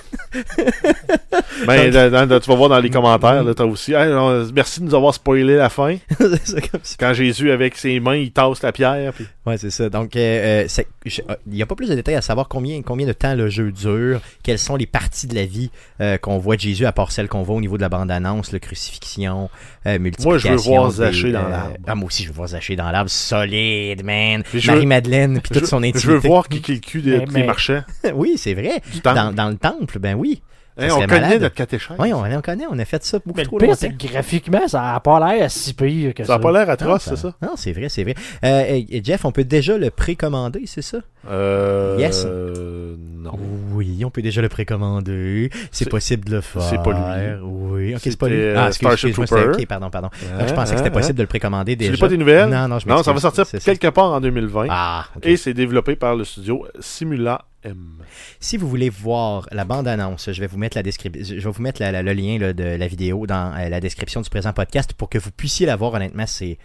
Speaker 3: Ben,
Speaker 1: Donc-
Speaker 3: dans- dans- tu vas voir dans les commentaires, là, t'as aussi. Hey, merci de nous avoir spoilé la fin.
Speaker 1: comme.
Speaker 3: Quand Jésus, avec ses mains, il tasse la pierre. Puis...
Speaker 1: Ouais, c'est ça. Donc, euh, euh, euh, il n'y a pas plus de détails à savoir combien, combien de temps le jeu dure, quelles sont les parties de la vie euh, qu'on voit de Jésus, à part celles qu'on voit au niveau de la bande-annonce, le crucifixion, multiplication.
Speaker 3: Moi, je veux voir Zaché dans l'arbre.
Speaker 1: Ah, moi aussi, je veux voir Zaché dans l'arbre. Solide, man. Marie-Madeleine, puis toute son intimité.
Speaker 3: je veux voir qui qui est le cul des,
Speaker 2: Mais-
Speaker 3: des
Speaker 2: mais-
Speaker 3: marchands.
Speaker 1: oui, c'est vrai. Dans le temple, ben oui.
Speaker 3: Hein, on connaît
Speaker 1: malade.
Speaker 3: notre catéchèse.
Speaker 1: Oui, on, on connaît, on a fait ça beaucoup
Speaker 2: Mais le
Speaker 1: trop
Speaker 2: pire,
Speaker 1: longtemps.
Speaker 2: c'est que graphiquement, ça n'a pas l'air si pire que ça.
Speaker 3: Ça n'a pas l'air atroce, c'est ça?
Speaker 1: Non, c'est vrai, c'est vrai. Euh, et- et Jeff, on peut déjà le précommander, c'est ça?
Speaker 3: Euh,
Speaker 1: Yes.
Speaker 3: euh, non.
Speaker 1: Oui, on peut déjà le précommander. C'est possible de le faire.
Speaker 3: c'est pas lui.
Speaker 1: Oui, ok, c'est pas lui.
Speaker 3: euh,
Speaker 1: Ah, excuse,
Speaker 3: Starship Trooper.
Speaker 1: ok, pardon, pardon.
Speaker 3: Hein,
Speaker 1: je pensais que c'était
Speaker 3: hein,
Speaker 1: possible de le précommander
Speaker 3: Tu
Speaker 1: déjà.
Speaker 3: n'as pas des nouvelles?
Speaker 1: Non, non, je
Speaker 3: Non, ça va sortir
Speaker 1: ça.
Speaker 3: quelque part en 2020.
Speaker 1: Ah.
Speaker 3: Et c'est développé par le studio Simula M.
Speaker 1: Si vous voulez voir la bande-annonce, je vais vous mettre, la je vais vous mettre la- la- le lien là, de la vidéo dans euh, la description du présent podcast pour que vous puissiez la voir. Honnêtement, c'est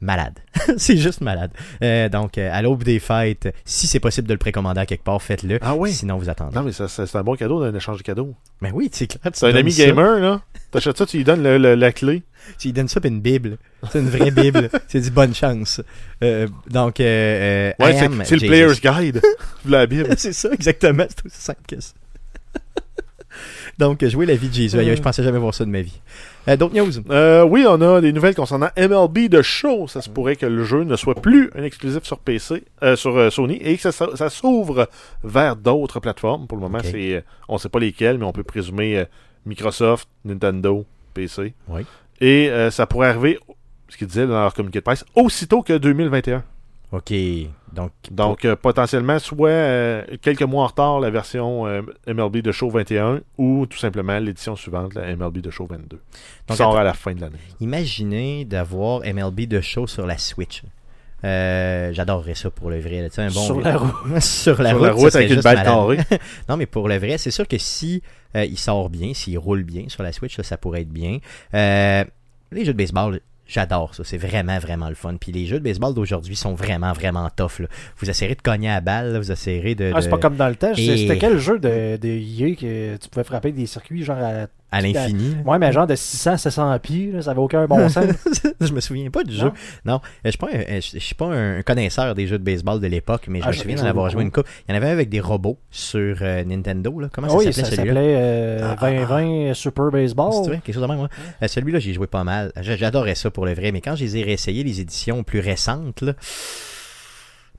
Speaker 1: malade. c'est juste malade. Euh, donc, euh, à l'aube des fêtes, si c'est possible de le précommander à quelque part, faites-le.
Speaker 3: Ah oui?
Speaker 1: Sinon, vous attendez.
Speaker 3: Non, mais c'est un bon cadeau d'un échange de cadeaux.
Speaker 1: Mais oui, c'est clair.
Speaker 3: C'est un ami gamer, là. T'achètes ça, tu lui donnes le- le- la clé?
Speaker 1: Tu lui donnes ça puis une Bible. C'est une vraie Bible. c'est du bonne chance. Euh, donc, euh, euh,
Speaker 3: Ouais, c'est le. Player's Guide. la Bible.
Speaker 1: c'est ça, exactement. C'est aussi simple que ça. Donc, jouer la vie de Jésus. Je pensais jamais voir ça de ma vie. Euh, D'autres news?
Speaker 3: Euh, oui, on a des nouvelles concernant MLB de show. Ça se pourrait que le jeu ne soit plus un exclusif sur PC, euh, sur Sony, et que ça, s'ouvre vers d'autres plateformes. Pour le moment, c'est, on ne sait pas lesquelles, mais on peut présumer Microsoft, Nintendo, PC.
Speaker 1: Oui.
Speaker 3: Et euh, ça pourrait arriver, ce qu'ils disaient dans leur communiqué de presse, aussitôt que 2021.
Speaker 1: OK. Donc,
Speaker 3: Donc, euh, potentiellement, soit euh, quelques mois en retard, la version euh, MLB de Show 21, ou tout simplement l'édition suivante, la MLB de Show 22. Qui
Speaker 1: Donc,
Speaker 3: sort
Speaker 1: attends.
Speaker 3: à la fin de l'année.
Speaker 1: imaginez d'avoir MLB de show sur la Switch. Euh, J'adorerais ça pour le vrai. là. Un bon
Speaker 2: Sur la route.
Speaker 1: sur la
Speaker 3: Sur
Speaker 1: route,
Speaker 3: la route avec une balle carrée.
Speaker 1: Non, mais pour le vrai, c'est sûr que si euh, il sort bien, s'il roule bien sur la Switch, ça pourrait être bien. Euh, les jeux de baseball, j'adore ça. C'est vraiment, vraiment le fun. Puis les jeux de baseball d'aujourd'hui sont vraiment, vraiment tough. là. Vous essayerez de cogner à la balle, là, vous essayerez de.
Speaker 2: Ah, c'est pas comme dans le temps.
Speaker 1: Et-
Speaker 2: C'était quel jeu de, de EA que tu pouvais frapper des circuits genre à.
Speaker 1: À l'infini.
Speaker 2: Ouais, mais genre de 600, 700 pieds, là, ça avait aucun bon sens.
Speaker 1: je me souviens pas du jeu.
Speaker 2: Non?
Speaker 1: Euh, je suis pas, un, euh, je je suis pas un connaisseur des jeux de baseball de l'époque, mais je
Speaker 2: Ah,
Speaker 1: me souviens d'en avoir joué une coupe. Il y en avait un avec des robots sur euh, Nintendo. Là. Comment
Speaker 2: Ah oui,
Speaker 1: ça s'appelait celui-là
Speaker 2: euh,
Speaker 1: Ah, ah,
Speaker 2: 2020 Super Baseball.
Speaker 1: C'est vrai, quelque chose de même, ouais. Euh, celui-là, j'ai joué pas mal. J'adorais ça pour le vrai, mais quand je les ai réessayés, les éditions plus récentes, là,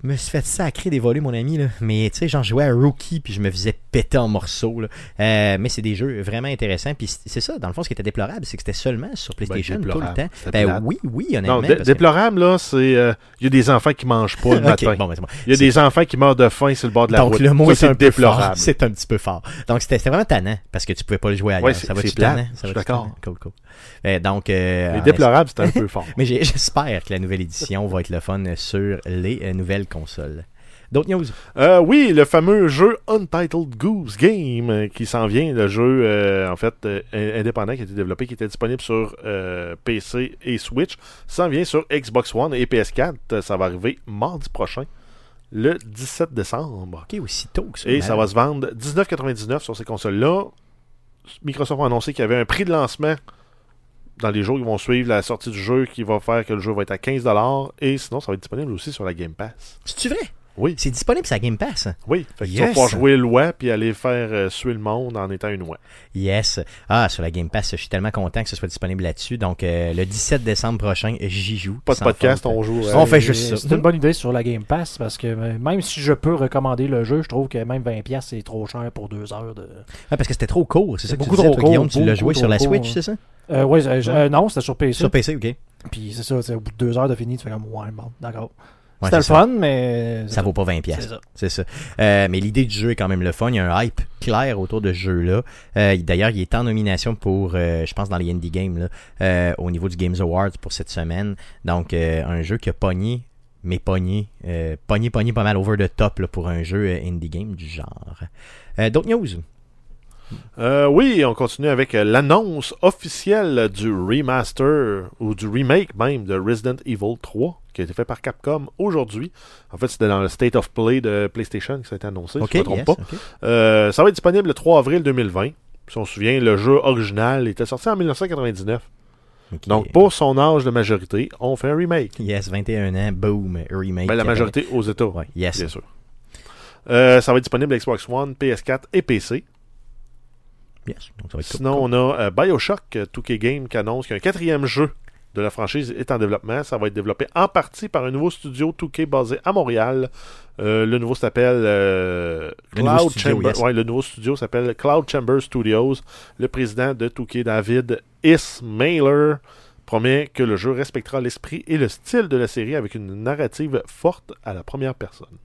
Speaker 1: je me suis fait sacrer des volets, mon ami. Là. Mais tu sais, j'en jouais à Rookie, puis je me faisais péter en morceaux. Là. Euh, mais c'est des jeux vraiment intéressants. Puis c'est ça, dans le fond, ce qui était déplorable, c'est que c'était seulement sur PlayStation tout le temps. Ben oui, oui, honnêtement.
Speaker 3: Non,
Speaker 1: que-
Speaker 3: déplorable, là, c'est. euh, Il y a des enfants qui mangent pas le matin.
Speaker 1: bon, ben, bon.
Speaker 3: Il y a des enfants qui meurent de faim sur le bord de la
Speaker 1: Donc
Speaker 3: route.
Speaker 1: le mot
Speaker 3: Ça,
Speaker 1: est un
Speaker 3: déplorable.
Speaker 1: C'est un petit peu fort. Donc c'était vraiment tannant parce que tu pouvais pas le jouer ailleurs.
Speaker 3: Ouais,
Speaker 1: ça va
Speaker 3: plate.
Speaker 1: tannant? Ça
Speaker 3: d'accord.
Speaker 1: Cool, cool. Euh, donc euh,
Speaker 3: Mais déplorable, c'est un peu fort.
Speaker 1: Mais j'espère que la nouvelle édition va être le fun sur les nouvelles consoles. D'autres news?
Speaker 3: Euh, oui, le fameux jeu Untitled Goose Game euh, qui s'en vient, le jeu euh, en fait euh, in- indépendant qui a été développé, qui était disponible sur PC et Switch, s'en vient sur Xbox One et PS4. Euh, Ça va arriver mardi prochain, le 17 décembre.
Speaker 1: Ok, aussitôt que ça.
Speaker 3: Et ça va se vendre 19,99 sur ces consoles-là. Microsoft a annoncé qu'il y avait un prix de lancement dans les jours qui vont suivre la sortie du jeu qui va faire que le jeu va être à 15$. Et sinon, ça va être disponible aussi sur la Game Pass.
Speaker 1: C'est-tu vrai?
Speaker 3: Oui.
Speaker 1: C'est disponible sur la Game Pass?
Speaker 3: Oui, fait que tu
Speaker 1: Yes.
Speaker 3: vas pouvoir jouer l'oie puis aller faire euh, suer le monde en étant une oie.
Speaker 1: Yes. Ah, sur la Game Pass, je suis tellement content que ce soit disponible là-dessus. Donc, euh, le 17 décembre prochain, j'y joue.
Speaker 3: Pas de podcast, on joue.
Speaker 1: On
Speaker 3: euh,
Speaker 1: fait juste ça.
Speaker 2: C'est une bonne idée sur la Game Pass parce que même si je peux recommander le jeu, je trouve que même 20$ c'est trop cher pour deux heures de.
Speaker 1: Ah, parce que c'était trop court. C'est ça que tu
Speaker 2: Beaucoup
Speaker 1: disais,
Speaker 2: trop
Speaker 1: toi, Guillaume.
Speaker 2: court,
Speaker 1: Tu l'as joué sur la
Speaker 2: court,
Speaker 1: Switch,
Speaker 2: hein.
Speaker 1: c'est ça?
Speaker 2: Euh, ouais, euh, euh, non, c'était sur PC.
Speaker 1: Sur PC, ok.
Speaker 2: Puis c'est ça, c'est au bout de deux heures de fini, tu fais comme ouais, bon, d'accord.
Speaker 1: Ouais,
Speaker 2: C'était le
Speaker 1: ça.
Speaker 2: fun, mais.
Speaker 1: Ça vaut pas 20$.
Speaker 2: C'est ça.
Speaker 1: C'est ça. Euh, mais l'idée du jeu est quand même le fun. Il y a un hype clair autour de ce jeu-là. Euh, D'ailleurs, il est en nomination pour, euh, je pense, dans les Indie Games, là, euh, au niveau du Games Awards pour cette semaine. Donc, euh, un jeu qui a pogné, mais pogné, euh, pogné, pogné pas mal over the top là, pour un jeu Indie Game du genre. Euh, D'autres news?
Speaker 3: Euh, oui, on continue avec euh, l'annonce officielle du remaster, ou du remake même, de Resident Evil 3, qui a été fait par Capcom aujourd'hui. En fait, c'était dans le State of Play de PlayStation que ça a été annoncé,
Speaker 1: Ok,
Speaker 3: si je ne me trompe
Speaker 1: yes,
Speaker 3: pas. Euh, ça va être disponible le 3 avril 2020. Si on se souvient, le jeu original était sorti en 1999.
Speaker 1: Ok.
Speaker 3: Donc, pour son âge de majorité, on fait un remake.
Speaker 1: Yes, 21 ans, boom, remake.
Speaker 3: Ben, la majorité aux États,
Speaker 1: Ouais, yes.
Speaker 3: bien sûr. Euh, ça va être disponible Xbox One, PS4 et PC.
Speaker 1: Yes. Donc, ça va être cool.
Speaker 3: Sinon, on a euh, Bioshock, euh, 2K Game, qui annonce qu'un quatrième jeu de la franchise est en développement. Ça va être développé en partie par un nouveau studio 2K basé à Montréal. Euh, le nouveau s'appelle euh, Cloud
Speaker 1: studio,
Speaker 3: Chamber.
Speaker 1: yes.
Speaker 3: Ouais, le nouveau studio s'appelle Cloud Chamber Studios. Le président de 2K, David Ismailer, promet que le jeu respectera l'esprit et le style de la série avec une narrative forte à la première personne.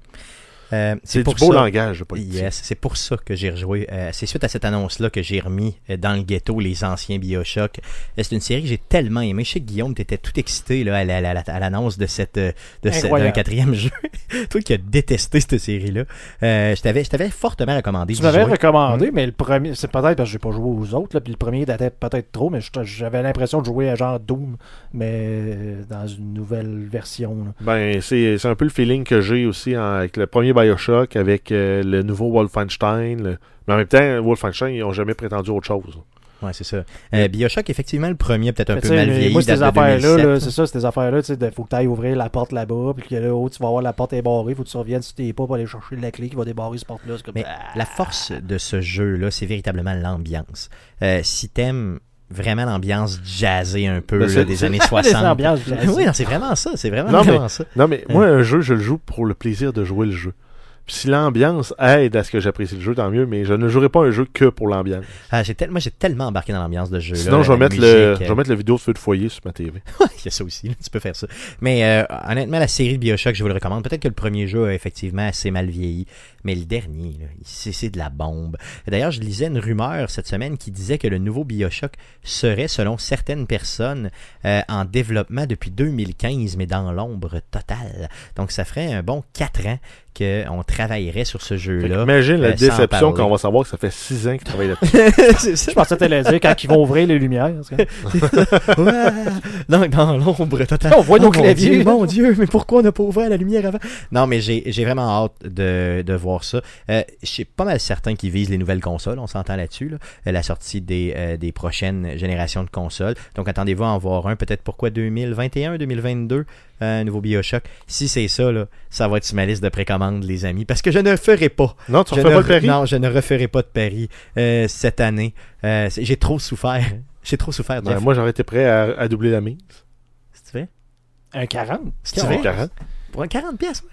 Speaker 1: Euh,
Speaker 3: C'est du
Speaker 1: pour
Speaker 3: beau
Speaker 1: ça-
Speaker 3: langage politique.
Speaker 1: Yes, c'est pour ça que j'ai rejoué. Euh, c'est suite à cette annonce-là que j'ai remis euh, dans le ghetto les anciens Bioshock. C'est une série que j'ai tellement aimée. Je sais que Guillaume, t'étais tout excité là, à, la- la- la- à l'annonce de cette de ce- quatrième jeu. Toi qui as détesté cette série-là, euh, je t'avais je t'avais fortement recommandé.
Speaker 2: Tu m'avais recommandé, mais le premier, c'est peut-être parce que j'ai pas joué aux autres, là, puis le premier datait peut-être trop, mais j'avais l'impression de jouer à genre Doom, mais dans une nouvelle version. là.
Speaker 3: Ben, c'est c'est un peu le feeling que j'ai aussi en- avec le premier Bioshock, avec euh, le nouveau Wolfenstein. le- Mais en même temps, Wolfenstein, ils n'ont jamais prétendu autre chose.
Speaker 1: Ouais, c'est ça. Euh, Bioshock, effectivement, le premier, peut-être un
Speaker 2: Mais
Speaker 1: peu mal vieilli.
Speaker 2: Moi, ces affaires-là,
Speaker 1: 2007.
Speaker 2: là, c'est ça, ces affaires-là, tu sais, de- faut que tu ailles ouvrir la porte là-bas, puis que là, oh, tu vas voir la porte est barrée, faut que tu reviennes sur tes pas pour aller chercher la clé qui va débarrer cette porte-là.
Speaker 1: Mais
Speaker 2: ah.
Speaker 1: la force de ce jeu-là, c'est véritablement l'ambiance. Euh, si t'aimes vraiment l'ambiance jazzée un peu
Speaker 3: Ben,
Speaker 1: là, des années
Speaker 2: Des
Speaker 1: 60.
Speaker 2: ambiances jazzées.
Speaker 1: oui, c'est vraiment ça. C'est vraiment,
Speaker 3: Non, mais-
Speaker 1: vraiment ça.
Speaker 3: Non, mais
Speaker 1: Euh.
Speaker 3: moi, un jeu, je le joue pour le plaisir de jouer le jeu. Puis si l'ambiance aide à ce que j'apprécie le jeu, tant mieux, mais je ne jouerai pas un jeu que pour l'ambiance.
Speaker 1: Ah, j'ai tel- Moi, j'ai tellement embarqué dans l'ambiance de jeu-là.
Speaker 3: Sinon, je vais, mettre le,
Speaker 1: musique,
Speaker 3: je vais
Speaker 1: euh,
Speaker 3: mettre la vidéo de feu de foyer sur ma TV.
Speaker 1: Il y a ça aussi, là, tu peux faire ça. Mais euh, honnêtement, la série de Bioshock, je vous le recommande. Peut-être que le premier jeu a effectivement assez mal vieilli, mais le dernier, c'est de la bombe. D'ailleurs, je lisais une rumeur cette semaine qui disait que le nouveau Bioshock serait, selon certaines personnes, euh, en développement depuis 2015, mais dans l'ombre totale. Donc, ça ferait un bon 4 ans qu'on travaillerait sur ce jeu-là.
Speaker 3: Imagine la
Speaker 1: euh,
Speaker 3: déception quand on va savoir que ça fait 6 ans qu'ils travaillent là-dessus.
Speaker 2: Je pensais que t'allais dire quand ils vont ouvrir les lumières.
Speaker 1: Ouais. dans, l'ombre totale.
Speaker 2: On voit nos
Speaker 1: Oh,
Speaker 2: claviers.
Speaker 1: Dieu, mon Dieu, mais pourquoi on n'a pas ouvert la lumière avant? Non, mais j'ai vraiment hâte de, de voir ça. Euh, je suis pas mal certain qu'ils visent les nouvelles consoles, on s'entend là-dessus. là. Euh, La sortie des, euh, des prochaines générations de consoles. Donc attendez-vous à en voir un, peut-être pourquoi 2021, 2022, euh, un nouveau Bioshock. Si c'est ça, là, ça va être sur ma liste de précommande, les amis. Parce que je ne ferai pas.
Speaker 3: Non, tu
Speaker 1: ne
Speaker 3: pas le
Speaker 1: re-
Speaker 3: pari?
Speaker 1: Non, je ne referai pas de pari euh, cette année. Euh, j'ai trop souffert. J'ai trop souffert,
Speaker 3: Ben, moi, j'aurais été prêt à, à doubler la mise.
Speaker 1: Si tu veux?
Speaker 2: Un 40.
Speaker 1: Si tu veux?
Speaker 3: 40.
Speaker 1: Pour un 40 pièces,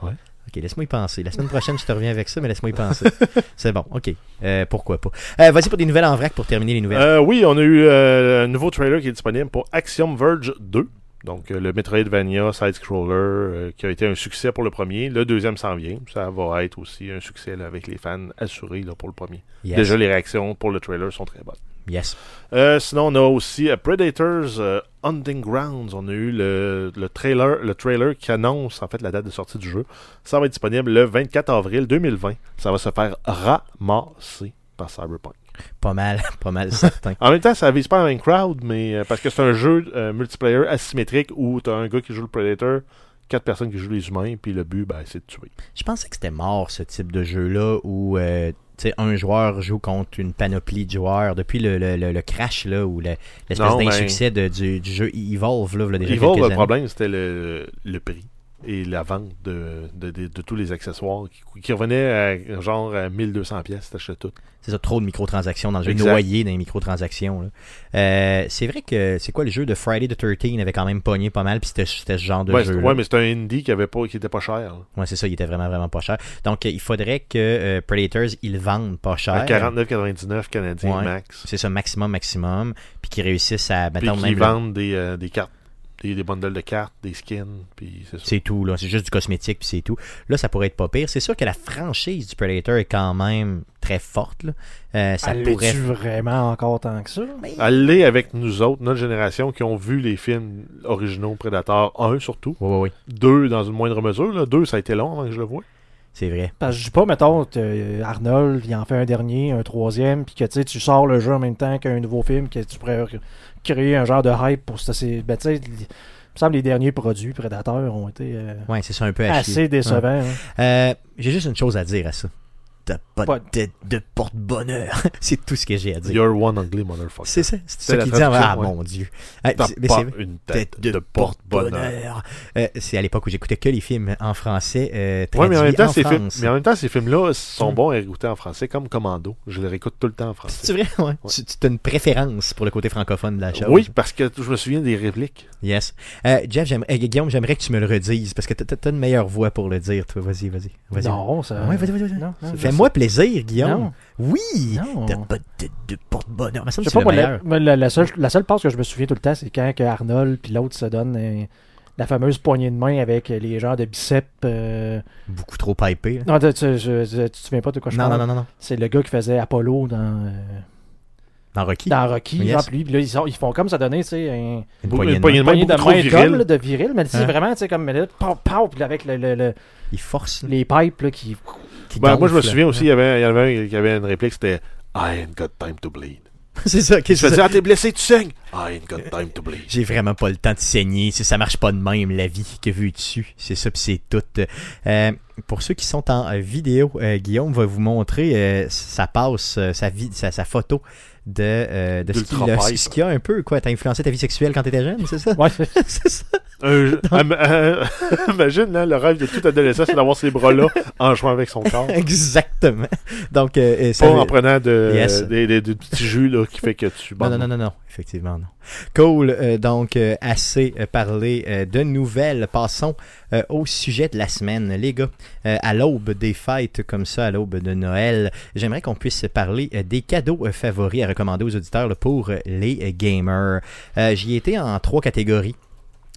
Speaker 3: Ouais.
Speaker 1: Ok, laisse-moi y penser. La semaine prochaine, je te reviens avec ça, mais laisse-moi y penser. C'est bon, ok. Euh, pourquoi pas. Euh, Vas-y pour des nouvelles en vrac pour terminer les nouvelles.
Speaker 3: Euh, oui, on a eu euh, un nouveau trailer qui est disponible pour Axiom Verge 2. Donc, euh, le Metroidvania side-scroller euh, qui a été un succès pour le premier. Le deuxième s'en vient. Ça va être aussi un succès là, avec les fans assurés là, pour le premier.
Speaker 1: yes.
Speaker 3: Déjà, les réactions pour le trailer sont très bonnes.
Speaker 1: Yes.
Speaker 3: Euh, sinon, on a aussi Predators Hunting Grounds. On a eu le, le trailer, le trailer qui annonce en fait la date de sortie du jeu. Ça va être disponible le 24 avril 2020. Ça va se faire ramasser par Cyberpunk.
Speaker 1: Pas mal, pas mal certain.
Speaker 3: En même temps, ça vise pas la même crowd, mais euh, parce que c'est un jeu euh, multiplayer asymétrique où t'as un gars qui joue le Predator, quatre personnes qui jouent les humains, puis le but, ben, c'est de tuer.
Speaker 1: Je pensais que c'était mort ce type de jeu-là où euh, un joueur joue contre une panoplie de joueurs. Depuis le, le, le- le crash là, ou le- l'espèce
Speaker 3: ben-
Speaker 1: d'insuccès de- du, du jeu Evolve, là, déjà
Speaker 3: Evolve, le problème, c'était le, le prix et la vente de, de, de- de tous les accessoires qui, qui revenaient à genre à 1200 pièces, t'achètes tout.
Speaker 1: C'est ça, trop de microtransactions dans le jeu, noyé dans les microtransactions. Euh, c'est vrai que c'est quoi le jeu de Friday the 13 avait quand même pogné pas mal, puis c'était ce genre de
Speaker 3: ouais,
Speaker 1: jeu.
Speaker 3: ouais, mais c'était un indie qui avait pas qui était pas cher. là.
Speaker 1: Ouais, c'est ça, il était vraiment, vraiment pas cher. Donc, il faudrait que euh, Predators, ils vendent pas cher.
Speaker 3: À 49,99 canadiens
Speaker 1: Ouais.
Speaker 3: max.
Speaker 1: C'est ça, maximum, maximum. Puis qu'ils réussissent à.
Speaker 3: Puis
Speaker 1: mettons,
Speaker 3: qui
Speaker 1: même le-
Speaker 3: vendent des, euh, des cartes, des, des bundles de cartes, des skins, puis c'est ça.
Speaker 1: C'est tout, là. C'est juste du cosmétique, puis c'est tout. Là, ça pourrait être pas pire. C'est sûr que la franchise du Predator est quand même très forte, là. Euh, ça
Speaker 2: Elle
Speaker 1: pourrait.
Speaker 2: l'est-tu vraiment encore tant que ça?
Speaker 3: Aller avec nous autres, notre génération, qui ont vu les films originaux Predator 1 surtout.
Speaker 1: Oui, oui, oui.
Speaker 3: 2 dans une moindre mesure. Là. 2, ça a été long avant que je le voie.
Speaker 1: C'est vrai.
Speaker 2: Parce que je dis pas, mettons, euh, Arnold, il en fait un dernier, un troisième, puis que tu sais, tu sors le jeu en même temps qu'un nouveau film, que tu pourrais créer un genre de hype pour ça. c'est- Ben, tu sais, me semble les derniers produits Predator ont été euh,
Speaker 1: Ouais, c'est ça un peu
Speaker 2: assez décevants. hein.
Speaker 1: Euh, j'ai juste une chose à dire à ça. T'as pas,
Speaker 2: Pas-
Speaker 1: de tête de porte-bonheur. c'est tout ce que j'ai à dire.
Speaker 3: You're one ugly motherfucker.
Speaker 1: C'est ça, c'est ça qu'il dit. Ah,
Speaker 3: ouais.
Speaker 1: mon Dieu. Ah,
Speaker 3: T'as pas une tête,
Speaker 1: tête
Speaker 3: de, porte-bonheur.
Speaker 1: Euh, c'est à l'époque où j'écoutais que les films en français euh,
Speaker 3: Ouais, mais en même
Speaker 1: traduits
Speaker 3: temps,
Speaker 1: en
Speaker 3: ces films, mais en même temps, ces films-là sont
Speaker 1: Mm.
Speaker 3: bons à écouter en français, comme Commando. Je les réécoute tout le temps en français.
Speaker 1: C'est vrai, ouais. Tu, tu as une préférence pour le côté francophone de la chose.
Speaker 3: Oui, parce que je me souviens des répliques.
Speaker 1: Yes. Euh, Jeff, euh, Guillaume, j'aimerais que tu me le redises parce que t'as- t'as une meilleure voix pour le dire, toi. Vas-y, vas-y. vas-y.
Speaker 2: Non, ça.
Speaker 1: Ouais, vas-y, vas-y. vas-y. Fais-moi plaisir, Guillaume.
Speaker 2: Non.
Speaker 1: Oui. T'as pas de tête de porte-bonheur. Mais ça,
Speaker 2: Je
Speaker 1: c'est
Speaker 2: sais pas,
Speaker 1: le
Speaker 2: moi, la, moi, la, la seule, la seule passe que je me souviens tout le temps, c'est quand que Arnold puis l'autre se donnent euh, la fameuse poignée de main avec les genres de biceps. euh,
Speaker 1: Beaucoup trop pipé. là.
Speaker 2: Non, tu, tu- je- je- tu te souviens pas de quoi je
Speaker 1: Non,
Speaker 2: parle?
Speaker 1: non, non, non, non.
Speaker 2: C'est le gars qui faisait Apollo dans, euh,
Speaker 1: Dans Rocky.
Speaker 2: dans Rocky.
Speaker 1: Yes.
Speaker 2: genre, puis puis là, ils, sont- ils font comme ça donner, tu sais, un
Speaker 1: Une poignée de
Speaker 3: poignée de
Speaker 2: poignée main
Speaker 3: viril.
Speaker 2: là, de viril, mais c'est
Speaker 1: Hein?
Speaker 2: vraiment, tu sais, comme là, pow, pow, puis avec le, le- le-
Speaker 1: Il force. là,
Speaker 2: les pipes là, qui.
Speaker 1: qui
Speaker 3: Ben, moi, je me souviens aussi, il y avait, il y avait, un- il y avait une réplique, c'était I ain't got time to bleed.
Speaker 1: c'est ça.
Speaker 3: Je
Speaker 1: qu'est-ce que
Speaker 3: faisais,
Speaker 1: c'est ça?
Speaker 3: ah, t'es blessé, tu saignes. I ain't got time to bleed.
Speaker 1: J'ai vraiment pas le temps de saigner. Si ça marche pas de même, la vie que vu dessus. C'est ça, pis c'est tout. Euh, pour ceux qui sont en vidéo, euh, Guillaume va vous montrer euh, sa passe, euh, sa, vie, sa, sa photo de, euh, de ce
Speaker 3: D'Ultra
Speaker 1: qu'il a,
Speaker 3: Pipe.
Speaker 1: ce qui a un peu, quoi. T'as influencé ta vie sexuelle quand t'étais jeune, c'est ça?
Speaker 2: Ouais,
Speaker 1: c'est ça.
Speaker 3: Un- euh, imagine, là, le rêve de tout adolescent, c'est d'avoir ces bras-là en jouant avec son corps.
Speaker 1: Exactement. Donc, euh, ça
Speaker 3: Pas en prenant de,
Speaker 1: Yes.
Speaker 3: des, des- des petits jus là, qui fait que tu
Speaker 1: Non, non, non, non, non, effectivement, non. Cool, euh, donc euh, assez parlé de nouvelles. Passons au sujet de la semaine. Les gars, à l'aube des fêtes comme ça, à l'aube de Noël, j'aimerais qu'on puisse parler des cadeaux favoris à recommander aux auditeurs là, pour les gamers. J'y ai été en trois catégories.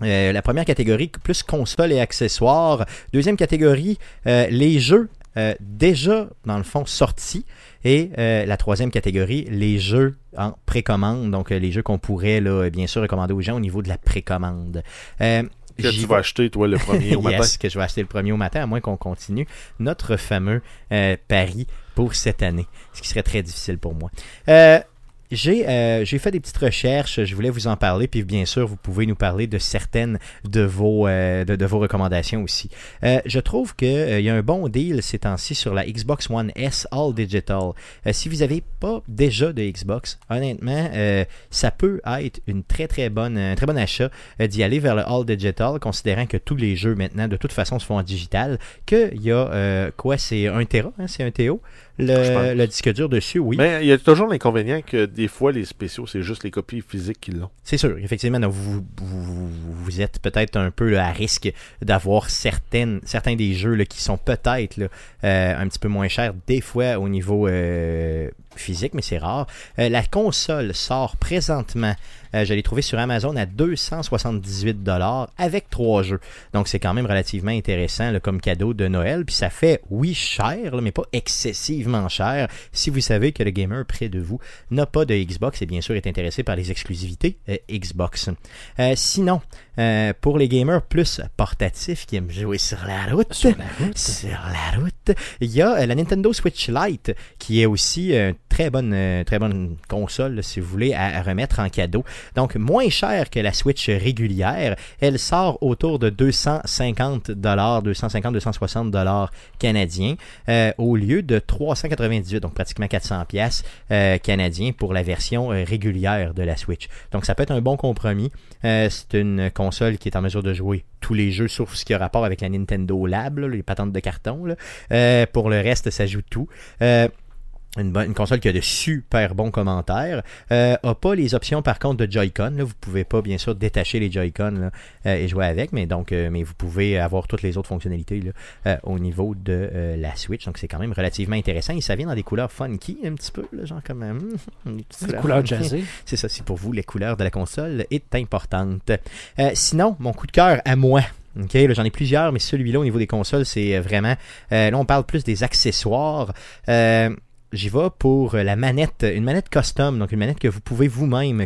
Speaker 1: Euh, la première catégorie, plus console et accessoires. Deuxième catégorie, euh, les jeux euh, déjà, dans le fond, sortis. Et euh, la troisième catégorie, les jeux en précommande. Donc, euh, les jeux qu'on pourrait, là, bien sûr, recommander aux gens au niveau de la précommande. Euh,
Speaker 3: Que tu vas acheter, toi, le premier au matin.
Speaker 1: yes, que je vais acheter le premier au matin, à moins qu'on continue notre fameux euh, pari pour cette année, ce qui serait très difficile pour moi. Euh, j'ai euh, fait des petites recherches, je voulais vous en parler, puis bien sûr, vous pouvez nous parler de certaines de vos, euh, de, vos recommandations aussi. Euh, je trouve qu'il y a un bon deal ces temps-ci sur la Xbox One S All Digital. Euh, si vous n'avez pas déjà de Xbox, honnêtement, euh, ça peut être une très très bonne, un très bon achat euh, d'y aller vers le All Digital, considérant que tous les jeux maintenant de toute façon se font en digital, qu'il y a euh, quoi, c'est un Tera, hein, c'est un
Speaker 3: Je
Speaker 1: le, disque dur dessus, oui.
Speaker 3: Mais il y a toujours l'inconvénient que des fois, les spéciaux, c'est juste les copies physiques qui l'ont.
Speaker 1: C'est sûr, effectivement, donc vous, vous, vous êtes peut-être un peu là, à risque d'avoir certaines, certains des jeux là, qui sont peut-être euh, un petit peu moins chers des fois au niveau euh, physique, mais c'est rare. Euh, la console sort présentement, euh, je l'ai trouvé sur Amazon à 278$ avec trois jeux. Donc c'est quand même relativement intéressant là, comme cadeau de Noël. Puis ça fait, oui, cher, mais pas excessivement cher. Si vous savez que le gamer près de vous n'a pas de Xbox et bien sûr est intéressé par les exclusivités euh, Xbox. Sinon, euh, pour les gamers plus portatifs qui aiment jouer sur la route,
Speaker 2: Sur la route.
Speaker 1: sur la route, il y a euh, la Nintendo Switch Lite qui est aussi une très bonne, euh, très bonne console, si vous voulez, à, remettre en cadeau. Donc, moins cher que la Switch régulière. Elle sort autour de 250 250-260 canadiens euh, au lieu de 398, donc pratiquement 400 pièces canadiens pour la version euh, régulière de la Switch. Donc, ça peut être un bon compromis. Euh, c'est une console qui est en mesure de jouer tous les jeux sauf ce qui a rapport avec la Nintendo Lab, les patentes de carton. Euh, pour le reste, ça joue tout. Euh, une, bonne- une console qui a de super bons commentaires. Euh, a pas les options par contre de Joy-Con. là. Vous pouvez pas bien sûr détacher les Joy-Con là, euh, et jouer avec, mais donc euh, mais vous pouvez avoir toutes les autres fonctionnalités là, euh, au niveau de euh, la Switch. Donc c'est quand même relativement intéressant et ça vient dans des couleurs funky un petit peu, là, genre comme des petites
Speaker 2: Des
Speaker 1: couleurs
Speaker 2: couleurs jazzées.
Speaker 1: C'est ça, c'est pour vous, les couleurs de la console est importante. Euh, sinon, mon coup de cœur à moi. Ok, là, j'en ai plusieurs, mais celui-là au niveau des consoles, c'est vraiment. euh, là, on parle plus des accessoires. Euh, J'y vais pour la manette, une manette custom, donc une manette que vous pouvez vous-même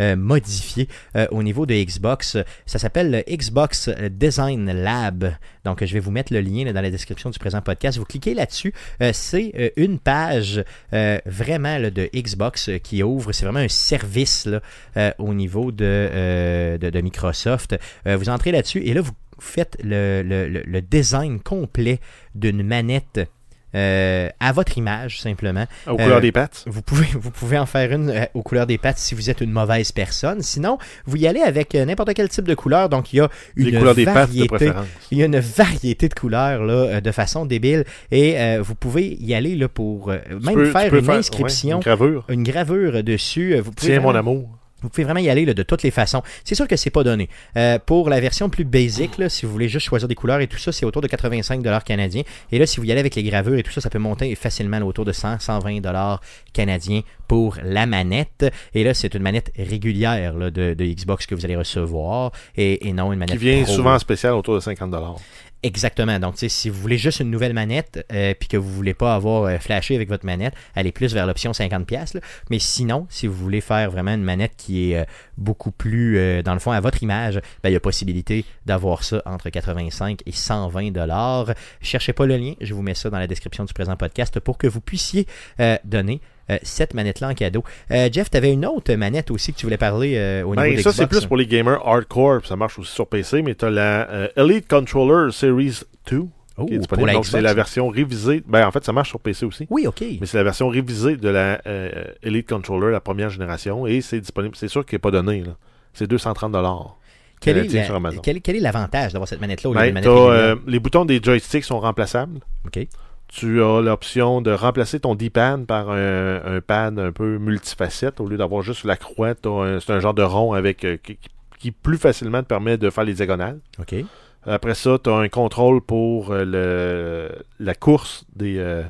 Speaker 1: euh, modifié euh, au niveau de Xbox. Ça s'appelle le Xbox Design Lab. Donc, je vais vous mettre le lien dans la description du présent podcast. Vous cliquez là-dessus. Euh, c'est euh, une page euh, vraiment de Xbox euh, qui ouvre. C'est vraiment un service euh, au niveau de, euh, Microsoft. Euh, vous entrez là-dessus et là, vous faites le design complet d'une manette euh, à votre image, simplement.
Speaker 3: Aux couleurs
Speaker 1: Euh,
Speaker 3: des pattes.
Speaker 1: Vous pouvez, vous pouvez en faire une euh, aux couleurs des pattes si vous êtes une mauvaise personne. Sinon, vous y allez avec euh, n'importe quel type de couleur. Donc, il y a une
Speaker 3: Les couleurs des pattes de
Speaker 1: variété,
Speaker 3: préférence.
Speaker 1: il y a une variété de couleurs là, de façon débile. Et euh, vous pouvez y aller là, pour euh, même
Speaker 3: peux-
Speaker 1: faire une inscription,
Speaker 3: une gravure.
Speaker 1: une gravure dessus. Vous pouvez
Speaker 3: Tiens, mon amour.
Speaker 1: Vous pouvez vraiment y aller là, de toutes les façons. C'est sûr que c'est pas donné. Euh, pour la version plus basic, là, si vous voulez juste choisir des couleurs et tout ça, c'est autour de 85$ canadiens. Et là, si vous y allez avec les gravures et tout ça, ça peut monter facilement autour de 100, 120$ canadiens pour la manette. Et là, c'est une manette régulière là, de, de Xbox que vous allez recevoir et, et non une manette
Speaker 3: Qui vient
Speaker 1: pro.
Speaker 3: souvent en spécial autour de 50$.
Speaker 1: Exactement. Donc, si vous voulez juste une nouvelle manette, euh, puis que vous voulez pas avoir euh, flashé avec votre manette, allez plus vers l'option 50$. là. Mais sinon, si vous voulez faire vraiment une manette qui est euh, beaucoup plus, dans le fond, à votre image, ben, il y a possibilité d'avoir ça entre 85 et 120 dollars. Cherchez pas le lien, je vous mets ça dans la description du présent podcast pour que vous puissiez donner cette manette-là en cadeau. Euh, Jeff, tu avais une autre manette aussi que tu voulais parler euh, au niveau
Speaker 3: Ben,
Speaker 1: de
Speaker 3: ça, c'est plus pour les gamers hardcore, ça marche aussi sur PC, mais tu as la euh, Elite Controller Series 2
Speaker 1: Oh,
Speaker 3: qui est
Speaker 1: pour
Speaker 3: disponible.
Speaker 1: la
Speaker 3: Donc, c'est la version révisée. Ben, en fait, ça marche sur PC aussi.
Speaker 1: Oui, ok.
Speaker 3: Mais c'est la version révisée de la euh, Elite Controller, la première génération, et c'est disponible. C'est sûr qu'il n'est pas donné. C'est 230
Speaker 1: Quel est, la- quel, quel est l'avantage d'avoir cette manette-là au lieu
Speaker 3: Ben,
Speaker 1: manette
Speaker 3: euh, les boutons des joysticks sont remplaçables.
Speaker 1: Ok.
Speaker 3: Tu as l'option de remplacer ton D-pad par un, un pad un peu multifacette. Au lieu d'avoir juste la croix, c'est un genre de rond avec euh, qui, qui plus facilement te permet de faire les diagonales.
Speaker 1: OK.
Speaker 3: Après ça, tu as un contrôle pour euh, le, la course des, euh,